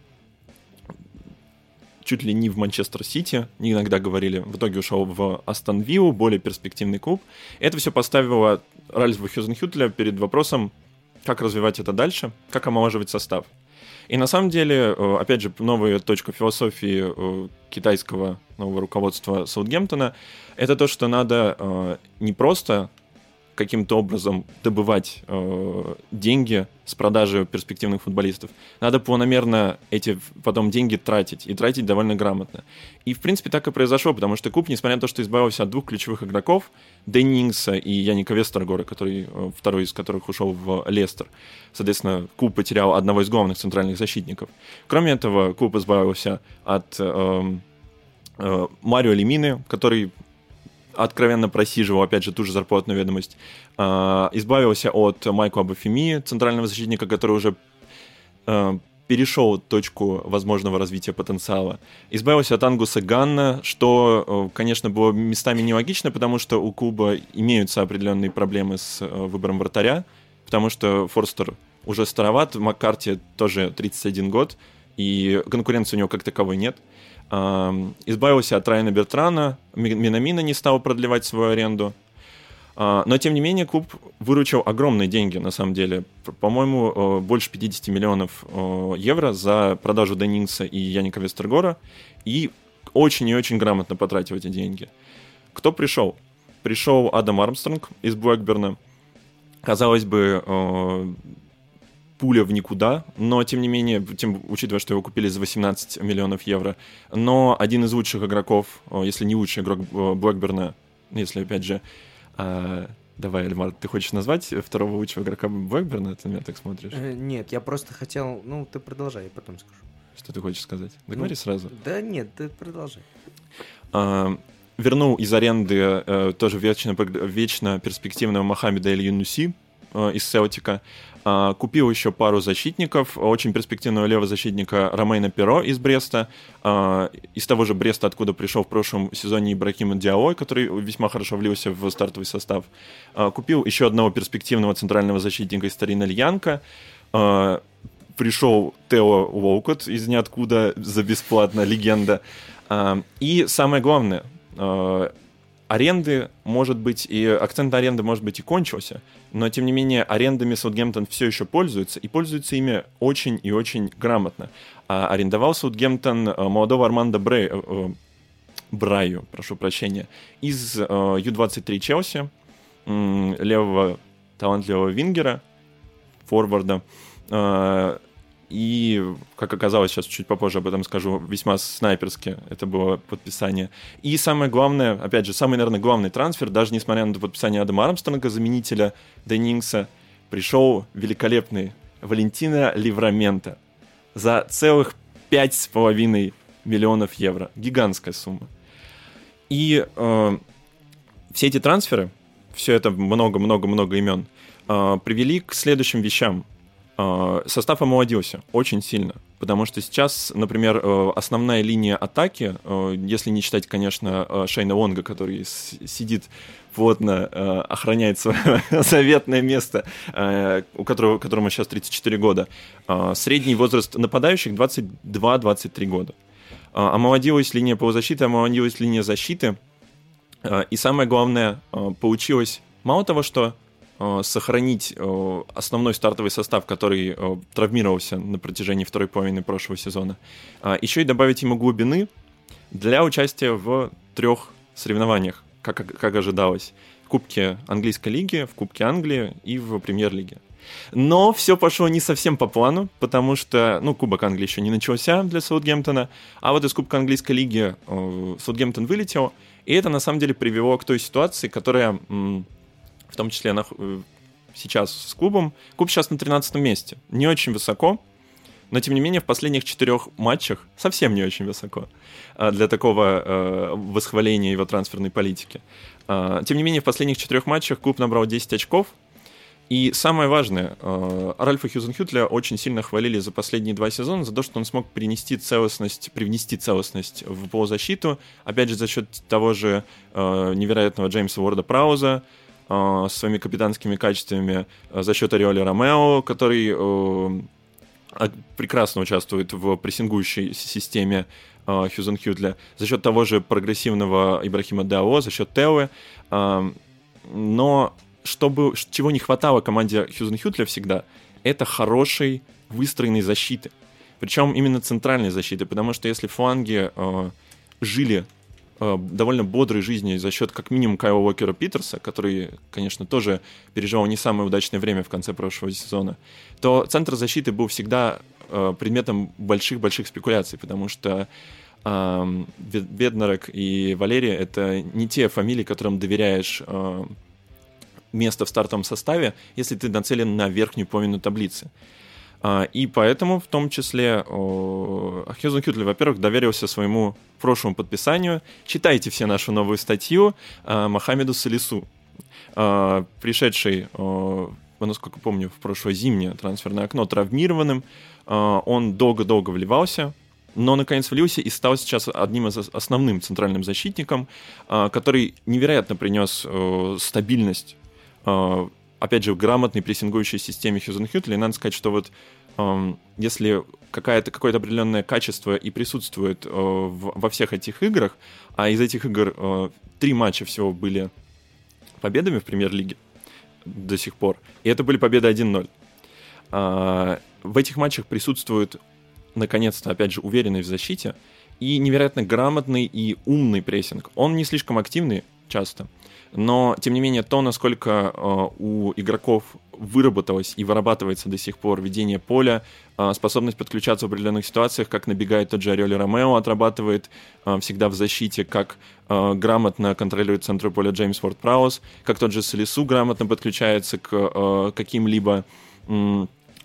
чуть ли не в Манчестер Сити, иногда говорили, в итоге ушел в Астон Виллу, более перспективный клуб. Это все поставило Ральфа Хюзенхютля перед вопросом, как развивать это дальше, как омолаживать состав. И на самом деле, э, опять же, новая точка философии э, китайского нового руководства Саутгемптона, это то, что надо э, не просто каким-то образом добывать э, деньги с продажи перспективных футболистов. Надо планомерно эти потом деньги тратить, и тратить довольно грамотно. И, в принципе, так и произошло, потому что Куб, несмотря на то, что избавился от двух ключевых игроков, Деннингса и Яника Вестергора, который, э, второй из которых ушел в Лестер, соответственно, Куб потерял одного из главных центральных защитников. Кроме этого, Куб избавился от э, э, Марио Лемины, который откровенно просиживал, опять же, ту же зарплатную ведомость. Э, избавился от Майкла Бафеми, центрального защитника, который уже э, перешел точку возможного развития потенциала. Избавился от Ангуса Ганна, что, э, конечно, было местами нелогично, потому что у клуба имеются определенные проблемы с э, выбором вратаря, потому что Форстер уже староват, Маккарти тоже 31 год, и конкуренции у него как таковой нет избавился от Райана Бертрана, Минамина не стал продлевать свою аренду. А, но, тем не менее, клуб выручил огромные деньги, на самом деле. По-моему, больше 50 миллионов евро за продажу Деннингса и Яника Вестергора. И очень и очень грамотно потратил эти деньги. Кто пришел? Пришел Адам Армстронг из Блэкберна. Казалось бы, пуля в никуда, но тем не менее, тем, учитывая, что его купили за 18 миллионов евро, но один из лучших игроков, если не лучший игрок Блэкберна, если опять же, а, давай, Эльмар, ты хочешь назвать второго лучшего игрока Блэкберна? Ты на меня так смотришь? Э, нет, я просто хотел, ну, ты продолжай, я потом скажу. Что ты хочешь сказать? Да ну, сразу. Да нет, ты продолжай. А, вернул из аренды э, тоже вечно, вечно перспективного Мохаммеда Эль Юнуси э, из Селтика. А, купил еще пару защитников, очень перспективного левого защитника Ромейна Перо из Бреста, а, из того же Бреста, откуда пришел в прошлом сезоне Ибрахима Диалой, который весьма хорошо влился в стартовый состав. А, купил еще одного перспективного центрального защитника из Старина Льянка, пришел Тео Уолкот из ниоткуда за бесплатно, легенда. И самое главное, аренды, может быть, и акцент на аренды, может быть, и кончился, но, тем не менее, арендами Саутгемптон все еще пользуется, и пользуется ими очень и очень грамотно. А арендовал Саутгемптон э, молодого Арманда Брей, э, э, Браю, прошу прощения, из Ю-23 Челси, левого талантливого вингера, форварда, и, как оказалось, сейчас чуть попозже об этом скажу, весьма снайперски это было подписание. И самое главное, опять же, самый, наверное, главный трансфер, даже несмотря на подписание Адама Армстронга, заменителя Деннингса, пришел великолепный Валентина Ливрамента за целых пять с половиной миллионов евро. Гигантская сумма. И э, все эти трансферы, все это много-много-много имен, э, привели к следующим вещам. Э, состав омолодился очень сильно. Потому что сейчас, например, э, основная линия атаки, э, если не считать, конечно, э, Шейна Лонга, который сидит плотно, охраняет свое *laughs* заветное место, у которого, которому сейчас 34 года, средний возраст нападающих 22-23 года. Омолодилась линия полузащиты, омолодилась линия защиты. И самое главное, получилось мало того, что Э, сохранить э, основной стартовый состав, который э, травмировался на протяжении второй половины прошлого сезона, а еще и добавить ему глубины для участия в трех соревнованиях, как, как ожидалось. В Кубке английской лиги, в Кубке Англии и в Премьер-лиге. Но все пошло не совсем по плану, потому что, ну, Кубок Англии еще не начался для Саутгемптона, а вот из Кубка английской лиги э, Саутгемптон вылетел, и это на самом деле привело к той ситуации, которая в том числе на, э, сейчас с клубом. Клуб сейчас на 13 месте. Не очень высоко, но тем не менее в последних четырех матчах совсем не очень высоко а, для такого э, восхваления его трансферной политики. А, тем не менее в последних четырех матчах клуб набрал 10 очков. И самое важное, э, Ральфа Хьюзенхютля очень сильно хвалили за последние два сезона за то, что он смог перенести целостность, привнести целостность в полузащиту, опять же за счет того же э, невероятного Джеймса Уорда Прауза, э, своими капитанскими качествами э, за счет Ариоли Ромео, который э, прекрасно участвует в прессингующей системе э, Хьюзен Хьютля, за счет того же прогрессивного Ибрахима Дао, за счет Теуэ. Э, но чтобы, чего не хватало команде Хьюзен Хьютля всегда, это хорошей выстроенной защиты. Причем именно центральной защиты, потому что если фланги э, жили довольно бодрой жизни за счет как минимум Кайла Уокера Питерса, который, конечно, тоже переживал не самое удачное время в конце прошлого сезона, то центр защиты был всегда э, предметом больших-больших спекуляций, потому что э, Беднарок и Валерия — это не те фамилии, которым доверяешь э, место в стартовом составе, если ты нацелен на верхнюю половину таблицы. А, и поэтому, в том числе, Хьюзен Хютли, во-первых, доверился своему прошлому подписанию. Читайте все нашу новую статью а, Мохаммеду Салису, а, пришедший, насколько помню, в прошлое зимнее трансферное окно травмированным. Он долго-долго вливался, но наконец влился и стал сейчас одним из основным центральным защитником, который невероятно принес стабильность опять же, в грамотной прессингующей системе Хьюзен Хьютли, надо сказать, что вот эм, если какая-то, какое-то определенное качество и присутствует э, в, во всех этих играх, а из этих игр э, три матча всего были победами в премьер-лиге до сих пор, и это были победы 1-0. Э, в этих матчах присутствует, наконец-то, опять же, уверенность в защите и невероятно грамотный и умный прессинг. Он не слишком активный часто, но, тем не менее, то, насколько э, у игроков выработалось и вырабатывается до сих пор ведение поля, э, способность подключаться в определенных ситуациях, как набегает тот же Ариоли Ромео, отрабатывает э, всегда в защите, как грамотно контролирует центр поля Джеймс Форд Праус, как тот же Солису грамотно подключается к каким-либо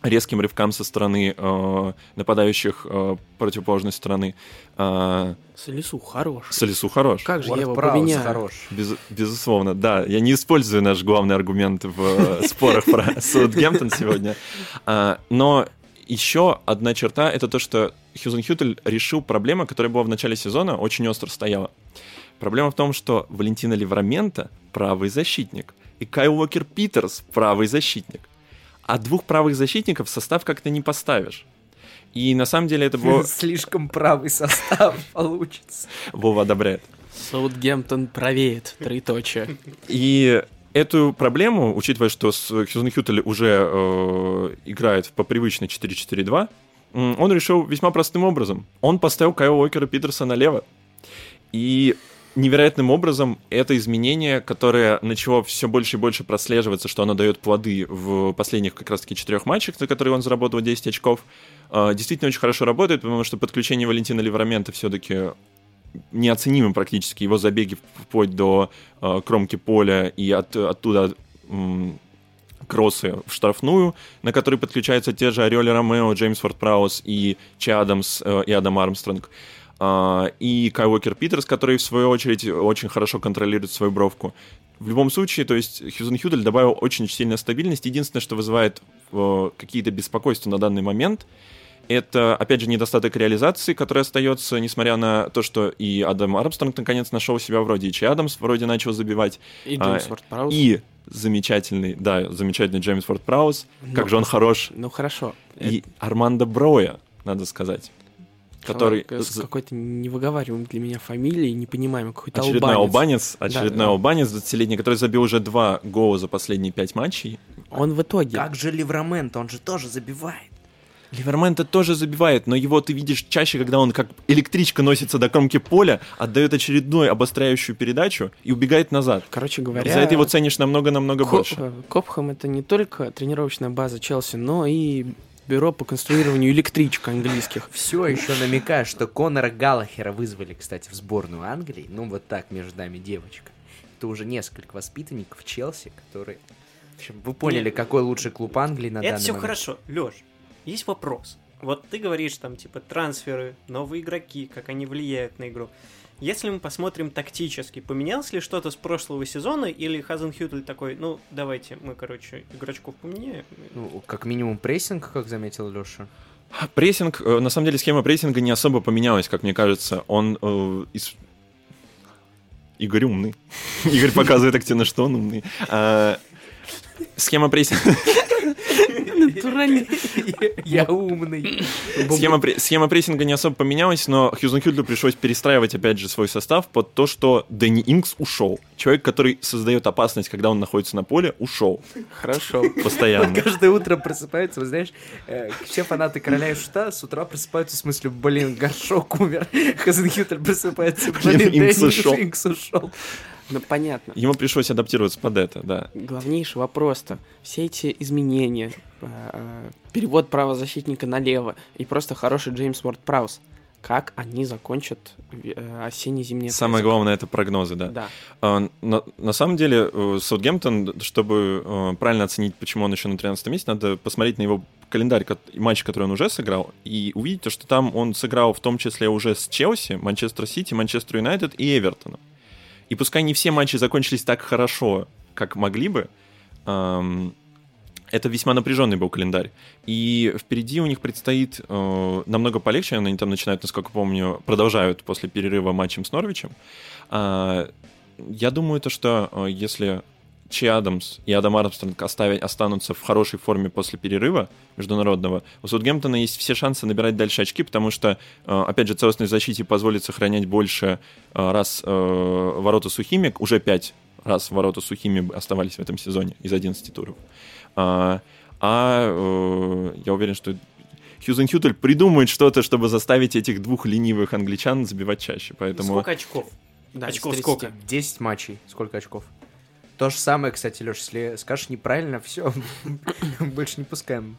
резким рывкам со стороны э, нападающих э, противоположной стороны. Э, Солису хорош. Солису хорош. Как же я его поменяю? хорош. Без, безусловно, да. Я не использую наш главный аргумент в э, *laughs* спорах про Саутгемптон сегодня. А, но еще одна черта — это то, что Хьюзен Хютель решил проблему, которая была в начале сезона, очень остро стояла. Проблема в том, что Валентина Леврамента — правый защитник, и Кайл Уокер Питерс — правый защитник а двух правых защитников в состав как-то не поставишь. И на самом деле это было... *laughs* Слишком правый состав *laughs* получится. Вова одобряет. Саутгемптон правеет, троеточие. *laughs* И эту проблему, учитывая, что Хьюзен Хютель уже э, играет по привычной 4-4-2, он решил весьма простым образом. Он поставил Кайла Уокера Питерса налево. И невероятным образом это изменение, которое начало все больше и больше прослеживаться, что оно дает плоды в последних как раз-таки четырех матчах, за которые он заработал 10 очков, а, действительно очень хорошо работает, потому что подключение Валентина Леврамента все-таки неоценимым практически. Его забеги вплоть до а, кромки поля и от, оттуда кроссы в штрафную, на который подключаются те же Ореоли Ромео, Джеймс Форд Праус и Чи Адамс э, и Адам Армстронг. А, и Кай Уокер Питерс, который, в свою очередь, очень хорошо контролирует свою бровку. В любом случае, то есть Хьюзен Хюдель добавил очень сильно стабильность. Единственное, что вызывает э, какие-то беспокойства на данный момент, это, опять же, недостаток реализации, который остается, несмотря на то, что и Адам Армстронг наконец нашел себя вроде, и Чи Адамс вроде начал забивать. И А, Джеймс Уорд Праус. И замечательный, да, замечательный Джеймс Форд Праус, Ну, как же он хорош. Ну хорошо. И Армандо Броя, надо сказать, который с какой-то невыговариваемой для меня фамилией, не понимаем, какой-то очередной албанец. албанец, очередной да. албанец 20-летний, который забил уже два гола за последние пять матчей. Он в итоге... Как же Ливрамент, он же тоже забивает. Ливерменто тоже забивает, но его ты видишь чаще, когда он как электричка носится до кромки поля, отдает очередную обостряющую передачу и убегает назад. Короче говоря... За это его ценишь намного-намного Ко- больше. Копхэм это не только тренировочная база Челси, но и бюро по конструированию электричек английских. Все еще намекаю, что Конора Галлахера вызвали, кстати, в сборную Англии. Ну, вот так между нами девочка. Это уже несколько воспитанников Челси, которые... В общем, вы поняли, Нет. какой лучший клуб Англии на Это данный все момент. хорошо. Лёш, есть вопрос. Вот ты говоришь там, типа, трансферы, новые игроки, как они влияют на игру. Если мы посмотрим тактически, поменялось ли что-то с прошлого сезона, или Хазенхютель такой, ну, давайте мы, короче, игрочков поменяем. Ну, как минимум прессинг, как заметил Леша. Прессинг, э, на самом деле схема прессинга не особо поменялась, как мне кажется. Он э, из... Игорь умный. *laughs* Игорь показывает активно, что он умный. Схема прессинга... Натурально. Я умный. Схема, пре- схема прессинга не особо поменялась, но Хазенхюттлю пришлось перестраивать, опять же, свой состав под то, что Дэнни Ингз ушел. Человек, который создает опасность, когда он находится на поле, ушел Хорошо. постоянно. Каждое утро просыпаются, вы знаешь, э, все фанаты Короля и Шута с утра просыпаются в смысле, блин, Горшок умер, *laughs* Хазенхютель просыпается, блин, Дэнни. Инкс ушел. Ну, понятно. Ему пришлось адаптироваться под это, да. Главнейший вопрос-то. Все эти изменения, э, перевод правозащитника налево и просто хороший Джеймс Уорд Праус. Как они закончат э, осенне-зимнее Самое главное это прогнозы, да. Да. А, На, на самом деле, э, Саутгемптон, чтобы э, правильно оценить, почему он еще на 13 месте, надо посмотреть на его календарь ко- и матчи, которые он уже сыграл, и увидеть, то, что там он сыграл в том числе уже с Челси, Манчестер Сити, Манчестер Юнайтед и Эвертоном. И пускай не все матчи закончились так хорошо, как могли бы, ам, это весьма напряженный был календарь. И впереди у них предстоит э, намного полегче. Они там начинают, насколько помню, продолжают после перерыва матчем с Норвичем. А, я думаю, то, что э, если Чи Адамс и Адам Армстронг оставить, останутся в хорошей форме после перерыва международного, у Саутгемптона есть все шансы набирать дальше очки, потому что, э, опять же, целостной защите позволит сохранять больше э, раз э, ворота сухими, уже пять раз ворота сухими оставались в этом сезоне из 11 туров. А, а, э, я уверен, что Хьюзен Хютель придумает что-то, чтобы заставить этих двух ленивых англичан забивать чаще. Поэтому Сколько очков? Да, Очков из 30. сколько? 10 матчей. Сколько очков? То же самое, кстати, Леш, если скажешь неправильно, все, *laughs* больше не пускаем.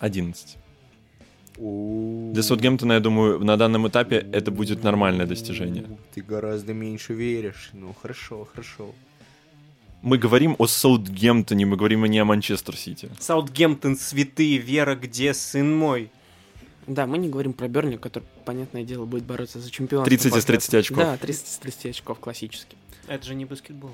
11. У- Для Саутгемптона, я думаю, на данном этапе это будет нормальное достижение. Ты гораздо меньше веришь. Ну, хорошо, хорошо. Мы говорим о Саутгемптоне, мы говорим не о Манчестер Сити. Саутгемптон, святые, Вера, где сын мой? Да, мы не говорим про Бернли, который, понятное дело, будет бороться за чемпионство. 30 из пока. 30 очков. Да, 30 из 30 очков классически. Это же не баскетбол.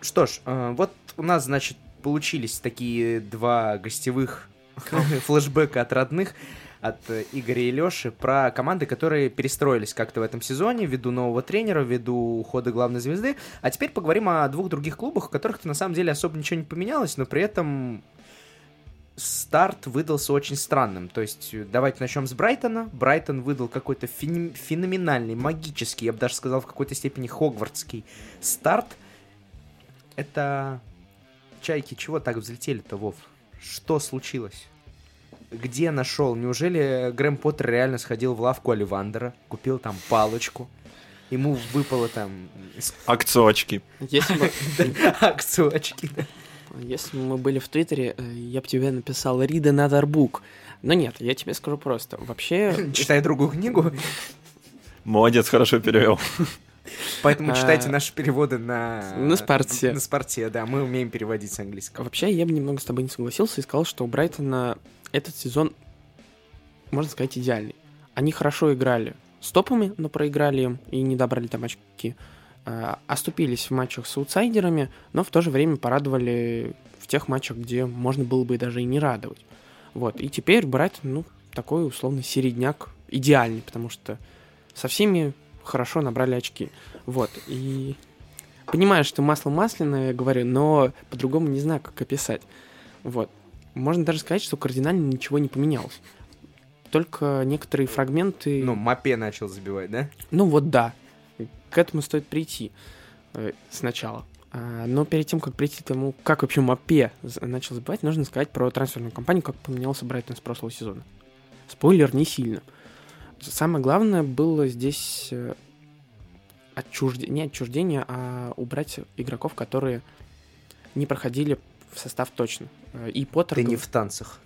Что ж, э, вот у нас, значит, получились такие два гостевых *laughs* флешбека от родных, от э, Игоря и Леши, про команды, которые перестроились как-то в этом сезоне ввиду нового тренера, ввиду ухода главной звезды. А теперь поговорим о двух других клубах, у которых-то на самом деле особо ничего не поменялось, но при этом старт выдался очень странным. То есть, э, давайте начнем с Брайтона. Брайтон выдал какой-то феноменальный, магический, я бы даже сказал, в какой-то степени хогвартский старт. Это... Чайки чего так взлетели-то, Вов? Что случилось? Где нашел? Неужели Грэм Поттер реально сходил в лавку Оливандера, купил там палочку? Ему выпало там Акциочки. Если бы, *laughs* да. Если бы мы были в Твиттере, э, я бы тебе написал «Read another book». Но нет, я тебе скажу просто. Вообще, *laughs* Читай другую книгу, Молодец, хорошо перевел. поэтому *laughs* А, читайте наши переводы на... на спорте. На спорте, да, мы умеем переводить с английского. вообще я бы немного с тобой не согласился и сказал, что у Брайтона этот сезон можно сказать, идеальный. Они хорошо играли с топами, но проиграли им и не добрали там очки. А, оступились в матчах с аутсайдерами, но в то же время порадовали в тех матчах, где можно было бы даже и не радовать. Вот. И теперь Брайтон, ну, такой условный середняк идеальный, потому что со всеми хорошо набрали очки. Вот. И понимаю, что масло масляное, говорю, но по-другому не знаю, как описать. Вот. Можно даже сказать, что кардинально ничего не поменялось. Только некоторые фрагменты... Ну, Мапе начал забивать, да? Ну вот да. К этому стоит прийти э, сначала. А, но перед тем, как прийти к тому, как вообще Мапе начал забивать, нужно сказать про трансферную кампанию, как поменялся Брайтон с прошлого сезона. Спойлер, не сильно. Самое главное было здесь э, отчуждение, не отчуждение, а убрать игроков, которые не проходили в состав точно. Э, и Поттер... Ты не в танцах.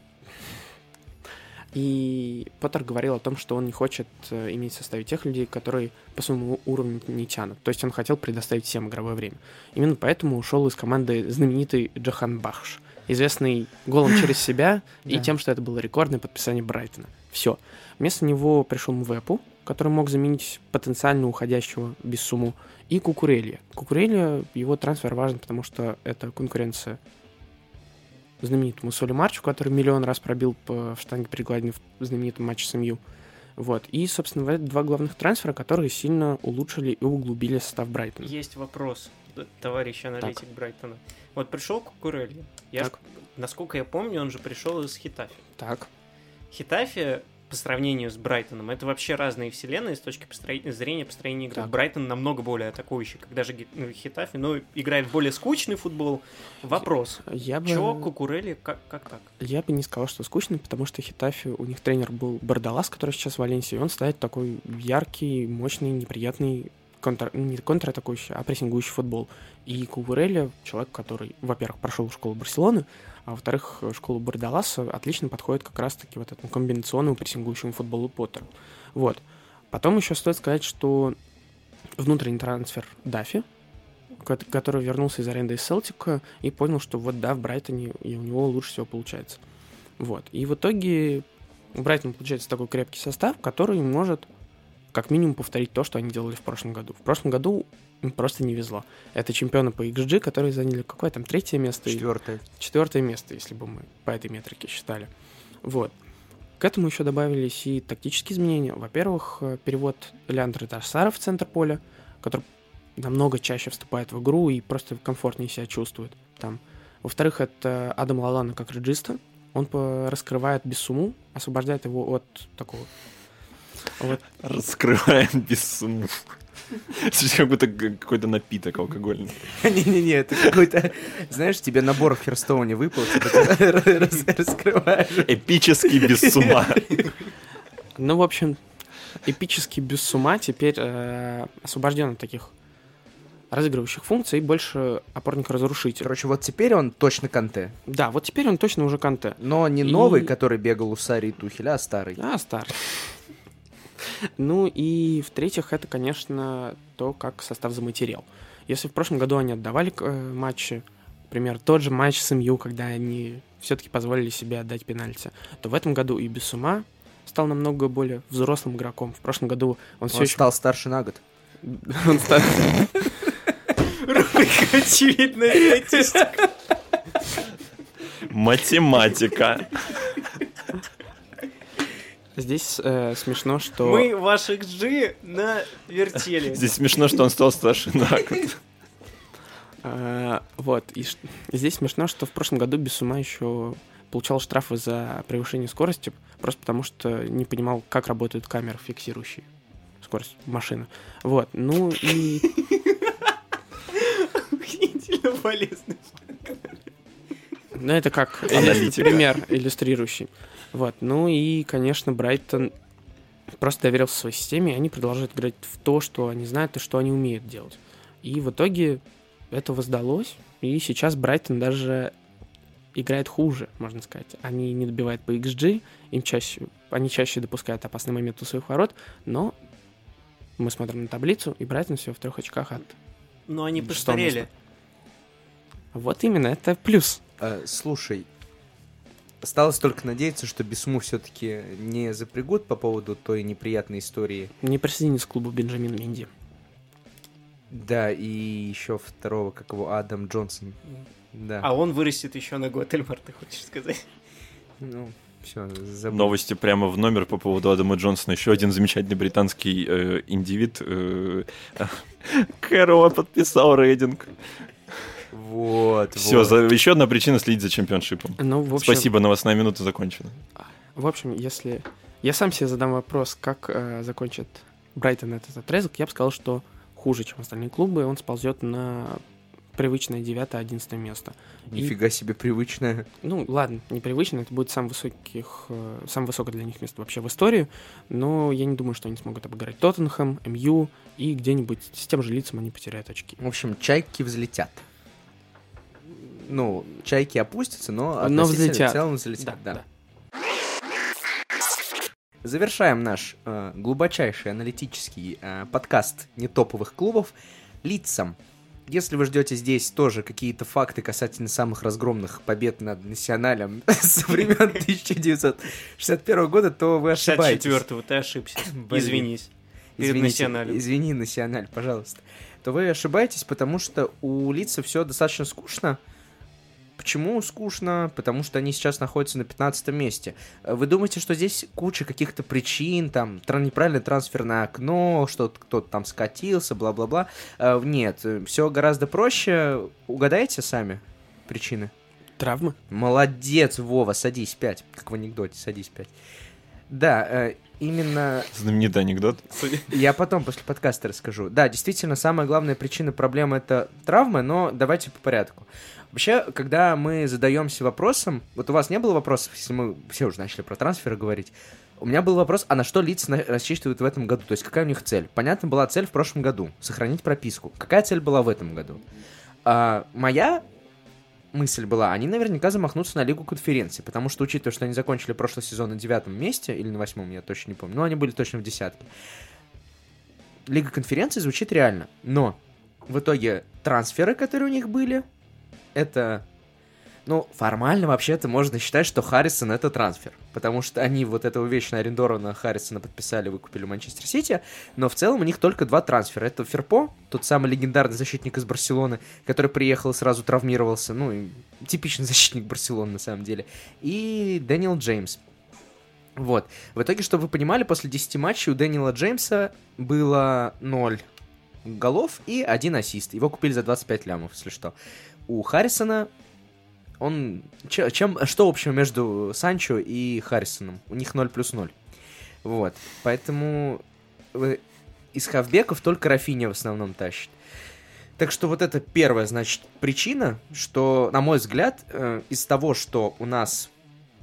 И Поттер говорил о том, что он не хочет э, иметь в составе тех людей, которые по своему уровню не тянут. То есть он хотел предоставить всем игровое время. Именно поэтому ушел из команды знаменитый Джохан Бахш, известный голом через *laughs* себя и тем, что это было рекордное подписание Брайтона. Все. Вместо него пришел Мвепу, который мог заменить потенциально уходящего без сумму, и Кукурелья. Кукурелья, его трансфер важен, потому что это конкуренция знаменитому Соли Марчу, который миллион раз пробил по, в штанге прикладе в знаменитом матче с МЮ. Вот. И, собственно, два главных трансфера, которые сильно улучшили и углубили состав Брайтона. Есть вопрос, товарищ аналитик так. Брайтона. Вот пришел Кукурелли. Я так. Ж, насколько я помню, он же пришел из Хитафи. Так. Хитафи по сравнению с Брайтоном. Это вообще разные вселенные с точки построения, зрения построения игры. Так. Брайтон намного более атакующий, когда же ну, Хитафи, но играет более скучный футбол. Вопрос. Я бы... Чего Кукурели, как, как так? Я бы не сказал, что скучный, потому что Хитафи, у них тренер был Бардалас, который сейчас в Валенсии, и он ставит такой яркий, мощный, неприятный контр... не контратакующий, а прессингующий футбол. И Кукурели, человек, который, во-первых, прошел школу Барселоны, а во-вторых, школа Бардаласа отлично подходит как раз-таки вот этому комбинационному прессингующему футболу Поттеру. Вот. Потом еще стоит сказать, что внутренний трансфер Дафи, который вернулся из аренды из Селтика и понял, что вот да, в Брайтоне и у него лучше всего получается. Вот. И в итоге у Брайтона получается такой крепкий состав, который может как минимум повторить то, что они делали в прошлом году. В прошлом году просто не везло. Это чемпионы по XG, которые заняли какое там третье место? Четвертое. Четвертое место, если бы мы по этой метрике считали. Вот. К этому еще добавились и тактические изменения. Во-первых, э, перевод Леандра Тарсара в центр поля, который намного чаще вступает в игру и просто комфортнее себя чувствует там. Во-вторых, это Адам Лалана как реджиста. Он раскрывает Бессуму, освобождает его от такого вот. Раскрываем. Слушай, *laughs* как будто какой-то напиток алкогольный. *laughs* Не-не-не, это какой-то, знаешь, тебе набор в Херстоуне выпал, ты *laughs* раскрываешь. Эпический без сума. Ну, в общем, эпический без сума теперь э, освобожден от таких разыгрывающих функций и больше опорник-разрушитель. Короче, вот теперь он точно Канте. Да, вот теперь он точно уже Канте. Но не и... новый, который бегал у Сари и Тухеля, а старый. А, старый. Ну и в-третьих, это, конечно, то, как состав заматериал. Если в прошлом году они отдавали э, матчи, например, тот же матч с МЮ, когда они все-таки позволили себе отдать пенальти, то в этом году и без ума стал намного более взрослым игроком. В прошлом году он, он все еще... стал старше на год. *laughs* Он стал... Очевидная статистика. Математика. Здесь э, смешно, что... Мы ваших G на вертели. Здесь смешно, что он стал старше на год. А, *laughs* вот, и здесь смешно, что в прошлом году без ума еще получал штрафы за превышение скорости, просто потому что не понимал, как работают камеры, фиксирующие скорость машины. Вот, ну и... Охренительно полезный. Ну, это как пример иллюстрирующий. Вот. Ну и, конечно, Брайтон просто доверился своей системе, и они продолжают играть в то, что они знают и что они умеют делать. И в итоге это воздалось, и сейчас Брайтон даже играет хуже, можно сказать. Они не добивают по XG, им чаще, они чаще допускают опасный момент у своих ворот, но мы смотрим на таблицу, и Брайтон все в трех очках от... Но они постарели. Вот именно, это плюс. Э, слушай, Осталось только надеяться, что Бесму все-таки не запрягут по поводу той неприятной истории. Не присоединится к клубу Бенджамин Минди. Да, и еще второго, как его, Адам Джонсон. Да. А он вырастет еще на год, Эльмар, ты хочешь сказать? Ну, все, забыл. Новости прямо в номер по поводу Адама Джонсона. Еще один замечательный британский э, индивид. Э, *laughs* Кэрола подписал рейтинг. Вот, Все, вот. за, еще одна причина следить за чемпионшипом. Ну, в общем, Спасибо, новостная минута закончена. В общем, если я сам себе задам вопрос, как э, закончит Брайтон этот отрезок, я бы сказал, что хуже, чем остальные клубы, он сползет на привычное 9-11 место. Нифига себе привычная. Ну, ладно, непривычно, это будет сам высоких, э, самое высокое для них место вообще в истории, но я не думаю, что они смогут обыграть Тоттенхэм, МЮ, и где-нибудь с тем же лицом они потеряют очки. В общем, чайки взлетят. Ну, чайки опустятся, но, Но взлетят. в целом взлетят, да. Завершаем наш э, глубочайший аналитический э, подкаст нетоповых клубов лицам. Если вы ждете здесь тоже какие-то факты касательно самых разгромных побед над националем *laughs* со времен *laughs* 1961 года, то вы ошибаетесь. 64-го, ты ошибся. Извинись. Перед Извините, националем. Извини, националь, пожалуйста. То вы ошибаетесь, потому что у лица все достаточно скучно. Почему скучно? Потому что они сейчас находятся на 15 месте. Э, Вы думаете, что здесь куча каких-то причин, там, неправильное трансферное окно, что кто-то там скатился, бла-бла-бла. Э, Нет, все гораздо проще. Угадайте сами причины. Травмы? Молодец, Вова, садись 5. Как в анекдоте, садись 5. Да, э, именно Знаменитый анекдот. я потом после подкаста расскажу. Да, действительно, самая главная причина проблемы это травмы, но давайте по порядку. Вообще, когда мы задаемся вопросом, вот у вас не было вопросов, если мы все уже начали про трансферы говорить, у меня был вопрос, а на что лица на- рассчитывают в этом году? То есть какая у них цель? Понятно, была цель в прошлом году, сохранить прописку. Какая цель была в этом году? А, моя мысль была, они наверняка замахнутся на Лигу конференции, потому что, учитывая, что они закончили прошлый сезон на девятом месте, или на восьмом, я точно не помню, но они были точно в десятке. Лига конференции звучит реально, но в итоге трансферы, которые у них были, это... Ну, формально вообще-то можно считать, что Харрисон это трансфер. Потому что они вот этого вечно арендованного Харрисона подписали, выкупили Манчестер Сити. Но в целом у них только два трансфера. Это Ферпо, тот самый легендарный защитник из Барселоны, который приехал и сразу травмировался. Ну, типичный *laughs* защитник Барселоны на самом деле. И Дэниел Джеймс. Вот. В итоге, чтобы вы понимали, после 10 матчей у Дэниела Джеймса было 0 голов и один ассист. Его купили за 25 лямов, если что. У Харрисона он... че- Чем, что общего между Санчо и Харрисоном? У них 0 плюс 0. Вот. Поэтому э, из хавбеков только Рафиня в основном тащит. Так что вот это первая, значит, причина, что, на мой взгляд, э, из того, что у нас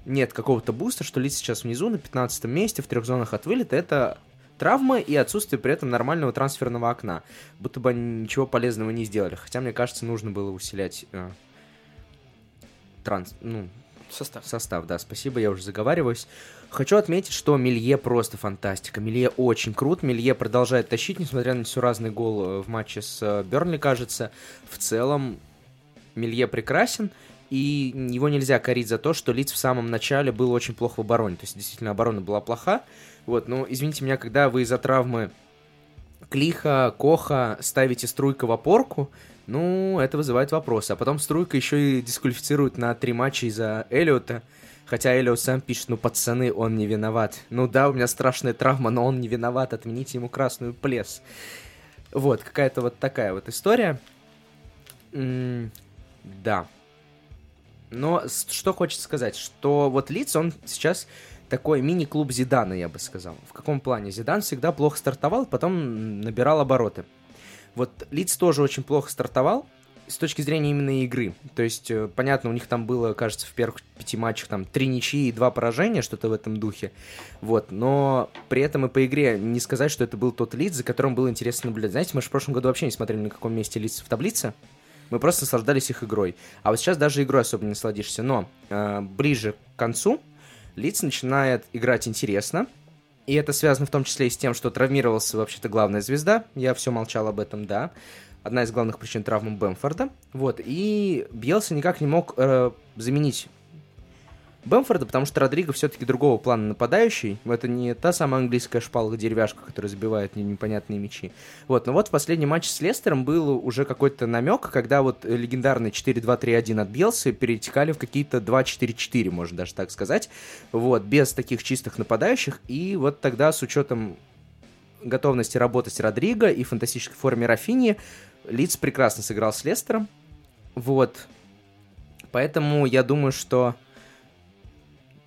нет какого-то буста, что лиц сейчас внизу на 15 месте, в трех зонах от вылета, это травмы и отсутствие при этом нормального трансферного окна. Будто бы они ничего полезного не сделали. Хотя, мне кажется, нужно было усилять э, транс... ну, Состав. состав, да, спасибо, я уже заговариваюсь. Хочу отметить, что Мелье просто фантастика. Мелье очень крут, Мелье продолжает тащить, несмотря на все разный гол э, в матче с э, Бернли, кажется. В целом, Мелье прекрасен, и его нельзя корить за то, что Лиц в самом начале был очень плохо в обороне. То есть, действительно, оборона была плоха. Вот, но, извините меня, когда вы из-за травмы Клиха, Коха ставите струйка в опорку, ну, это вызывает вопросы. А потом струйка еще и дисквалифицирует на три матча из-за Эллиота. Хотя Эллиот сам пишет, ну, пацаны, он не виноват. Ну да, у меня страшная травма, но он не виноват, отмените ему красную плес. Вот, какая-то вот такая вот история. М, да. Но что хочется сказать, что вот Лиц, он сейчас такой мини-клуб Зидана, я бы сказал. В каком плане? Зидан всегда плохо стартовал, потом набирал обороты. Вот Лиц тоже очень плохо стартовал с точки зрения именно игры. То есть, э, понятно, у них там было, кажется, в первых пяти матчах там три ничьи и два поражения, что-то в этом духе. Вот, но при этом и по игре не сказать, что это был тот Лиц, за которым было интересно наблюдать. Знаете, мы же в прошлом году вообще не смотрели, на каком месте Лиц в таблице. Мы просто наслаждались их игрой. А вот сейчас даже игрой особо не насладишься. Но э, ближе к концу Лиц начинает играть интересно. И это связано в том числе и с тем, что травмировался вообще-то главная звезда. Я все молчал об этом, да. Одна из главных причин травмы Бэмфорда. Вот. И Бьелса никак не мог э, заменить Бэмфорда, потому что Родриго все-таки другого плана нападающий. Это не та самая английская шпалка-деревяшка, которая забивает непонятные мячи. Вот, но вот в последнем матче с Лестером был уже какой-то намек, когда вот легендарный 4-2-3-1 отбился, перетекали в какие-то 2-4-4, можно даже так сказать. Вот, без таких чистых нападающих. И вот тогда с учетом готовности работать Родриго и фантастической форме Рафини, Лиц прекрасно сыграл с Лестером. Вот. Поэтому я думаю, что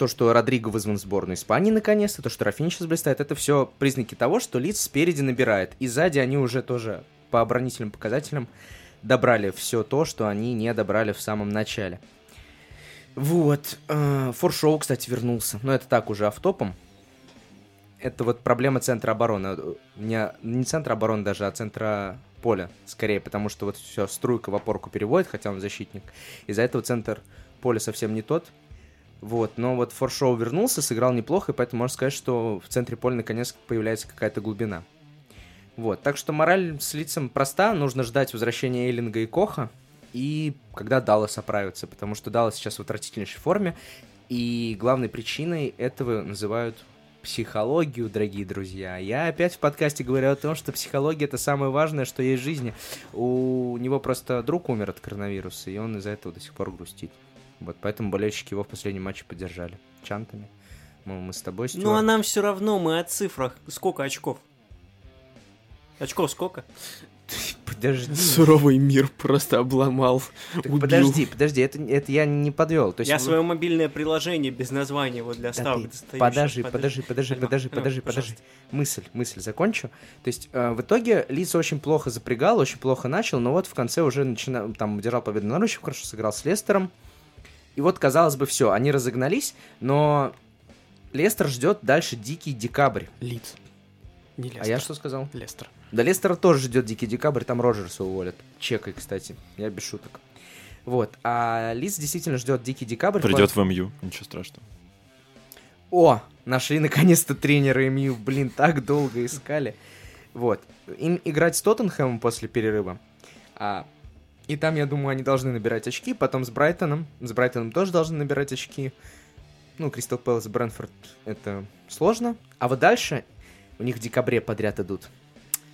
то, что Родриго вызван в сборную Испании наконец-то, то, что Рафини сейчас блистает, это все признаки того, что Лиц спереди набирает. И сзади они уже тоже по оборонительным показателям добрали все то, что они не добрали в самом начале. Вот. Э, Форшоу, кстати, вернулся. Но это так уже автопом это вот проблема центра обороны. Не, не центра обороны даже, а центра поля, скорее, потому что вот все, струйка в опорку переводит, хотя он защитник. Из-за этого центр поля совсем не тот. Вот, но вот Форшоу вернулся, сыграл неплохо, и поэтому можно сказать, что в центре поля наконец появляется какая-то глубина. Вот, так что мораль с лицом проста, нужно ждать возвращения Эйлинга и Коха, и когда Даллас оправится, потому что Даллас сейчас в отвратительнейшей форме, и главной причиной этого называют психологию, дорогие друзья. Я опять в подкасте говорю о том, что психология это самое важное, что есть в жизни. У него просто друг умер от коронавируса, и он из-за этого до сих пор грустит. Вот поэтому болельщики его в последнем матче поддержали чантами. Мол, мы с тобой, Стюарт. Ну а нам все равно, мы о цифрах. Сколько очков? Очков сколько? *laughs* Подожди. Суровый мир просто обломал. убил. Подожди, подожди, это, это я не подвел. То есть я вы... свое мобильное приложение без названия вот для ставок да Подожди, подожди, подожди, подожди, подожди, подожди. Мысль, мысль закончу. То есть э, в итоге Лица очень плохо запрягал, очень плохо начал, но вот в конце уже начинал, там, держал победу на Норвичем, хорошо сыграл с Лестером. И вот, казалось бы, все, они разогнались, но Лестер ждет дальше дикий декабрь. Лиц. Не Лестер. А я что сказал? Лестер. Да Лестера тоже ждет Дикий Декабрь, там Роджерса уволят. Чекай, кстати, я без шуток. Вот, а Лиз действительно ждет Дикий Декабрь. Придет в МЮ, ничего страшного. О, нашли наконец-то тренера МЮ, блин, так долго искали. Вот, им играть с Тоттенхэмом после перерыва. А, и там, я думаю, они должны набирать очки, потом с Брайтоном. С Брайтоном тоже должны набирать очки. Ну, Кристал Пэлас, Брэнфорд, это сложно. А вот дальше у них в декабре подряд идут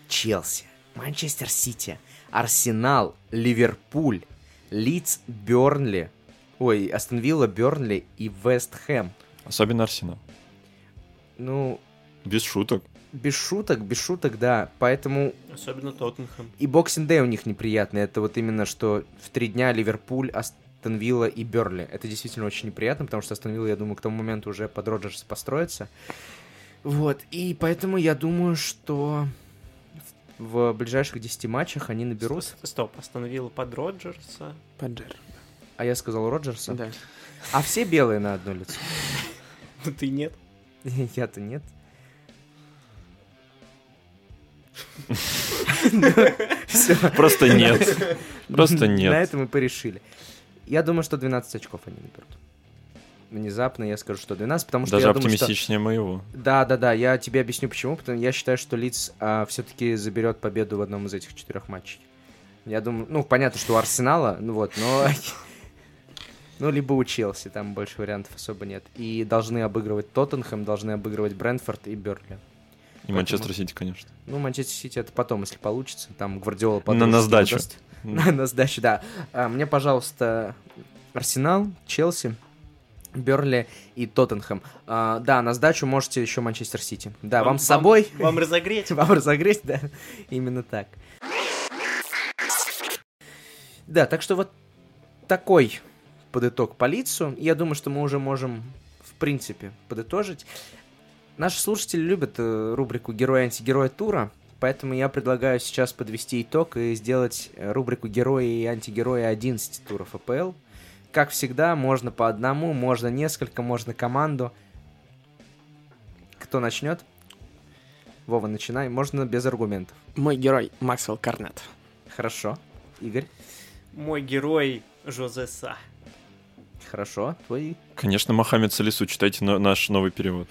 Челси, Манчестер Сити, Арсенал, Ливерпуль, Лидс, Бернли, ой, Астон Вилла, Бернли и Вест Хэм. Особенно Арсенал. Ну... Без шуток. Без шуток, без шуток, да. Поэтому... Особенно Тоттенхэм. И Boxing Day у них неприятный. Это вот именно, что в три дня Ливерпуль, Астон Вилла и Бёрнли. Это действительно очень неприятно, потому что Астон Вилла, я думаю, к тому моменту уже под Роджерса построится. Вот, и поэтому я думаю, что в ближайших 10 матчах они наберут... Стоп, остановил под Роджерса. Под Джер. А я сказал Роджерса? Да. А все белые на одно лицо? Ну *laughs* ты нет. *laughs* Я-то нет. Просто нет. Просто нет. На этом мы порешили. Я думаю, что 12 очков они наберут внезапно я скажу, что 12, потому что Даже я оптимистичнее думаю, что... моего. Да, да, да, я тебе объясню почему, потому я считаю, что Лиц а, все-таки заберет победу в одном из этих четырех матчей. Я думаю, ну, понятно, что у Арсенала, ну вот, но... *laughs* Ну, либо у Челси, там больше вариантов особо нет. И должны обыгрывать Тоттенхэм, должны обыгрывать Брентфорд и Берли. И Манчестер Сити, конечно. Ну, Манчестер Сити это потом, если получится. Там Гвардиола На, на сдачу. *laughs* На, на сдачу, да. А, мне, пожалуйста, Арсенал, Челси, Берли и Тоттенхэм. А, да, на сдачу можете еще Манчестер Сити. Да, вам, вам с собой... *laughs* Вам разогреть. Вам разогреть, да. Именно так. Да, так что вот такой подыток по лицу. Я думаю, что мы уже можем, в принципе, подытожить. Наши слушатели любят э, рубрику «Герой-антигерой тура», поэтому я предлагаю сейчас подвести итог и сделать э, рубрику «Герои и антигерои 11 туров АПЛ», как всегда, можно по одному, можно несколько, можно команду. Кто начнет? Вова, начинай. Можно без аргументов. Мой герой Максвелл Карнет. Хорошо. Игорь? Мой герой Жозеса. Хорошо. Твой? Конечно, Мохаммед Салису. Читайте наш новый перевод.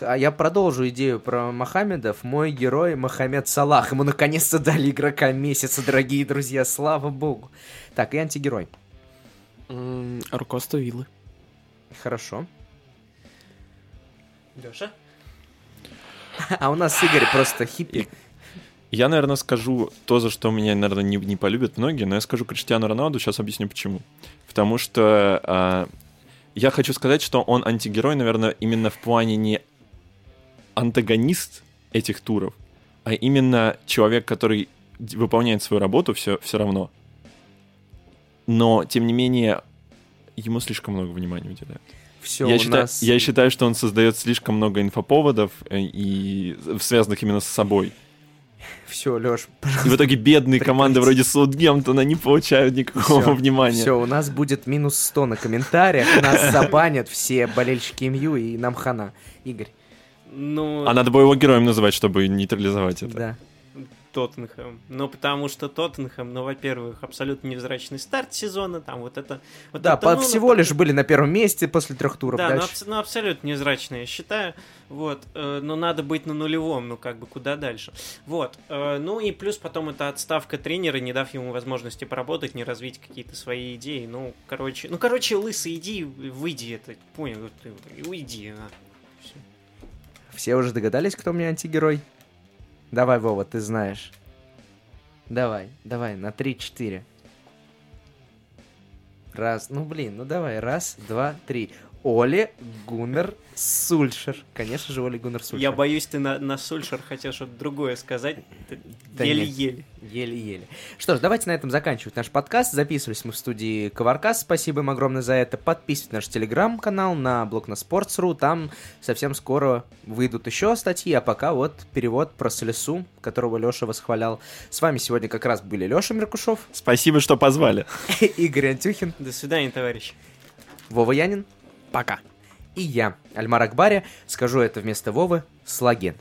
А я продолжу идею про Мохаммедов. Мой герой Мохаммед Салах. Ему наконец-то дали игрока месяца, дорогие друзья. Слава богу. Так, и антигерой. Руководство виллы. Хорошо. Леша? А у нас Игорь просто хиппи. Я, наверное, скажу то, за что меня, наверное, не, не полюбят многие, но я скажу Криштиану Роналду, сейчас объясню почему. Потому что а, я хочу сказать, что он антигерой, наверное, именно в плане не антагонист этих туров, а именно человек, который выполняет свою работу все, все равно. Но, тем не менее, ему слишком много внимания уделяют. Все, я, у считаю, нас... я считаю, что он создает слишком много инфоповодов, э, и связанных именно с собой. Все, Леш, И в итоге бедные команды вроде Саутгемптона не получают никакого Всё, внимания. Все, у нас будет минус 100 на комментариях, нас забанят все болельщики МЮ и нам хана. Игорь, Ну, А надо было его героем называть, чтобы нейтрализовать это. да. Тоттенхэм. Ну, потому что Тоттенхэм, ну, во-первых, абсолютно невзрачный старт сезона, там вот это... Вот Да, это, по- ну, всего лишь были на первом месте после трех туров. Да, ну, Дальше. абс- ну, абсолютно невзрачно, я считаю. Вот, э, но надо быть на нулевом, ну как бы куда дальше. Вот, э, ну и плюс потом это отставка тренера, не дав ему возможности поработать, не развить какие-то свои идеи. Ну, короче, ну, короче, лысый, иди, выйди это, понял, уйди. а. Все уже догадались, кто у меня антигерой? Давай, Вова, ты знаешь. Давай, давай, на 3-4. Раз, ну блин, ну давай, раз, два, три. Оли Гуннер Сульшер. Конечно же, Оли Гуннер Сульшер. Я боюсь, ты на, на Сульшер хотел что-то другое сказать. Ты Да. Еле-еле. Еле-еле. Что ж, давайте на этом заканчивать наш подкаст. Записывались мы в студии Коваркас. Спасибо им огромное за это. Подписывайтесь на наш телеграм-канал, на блог на Sports.ru. Там совсем скоро выйдут еще статьи. А пока вот перевод про Солесу, которого Леша восхвалял. С вами сегодня как раз были Леша Меркушев, Спасибо, что позвали. *laughs* Игорь Антюхин, До свидания, товарищи. Вова Янин Пока. и я, Альмар Акбари. Скажу это вместо Вовы. Слаген.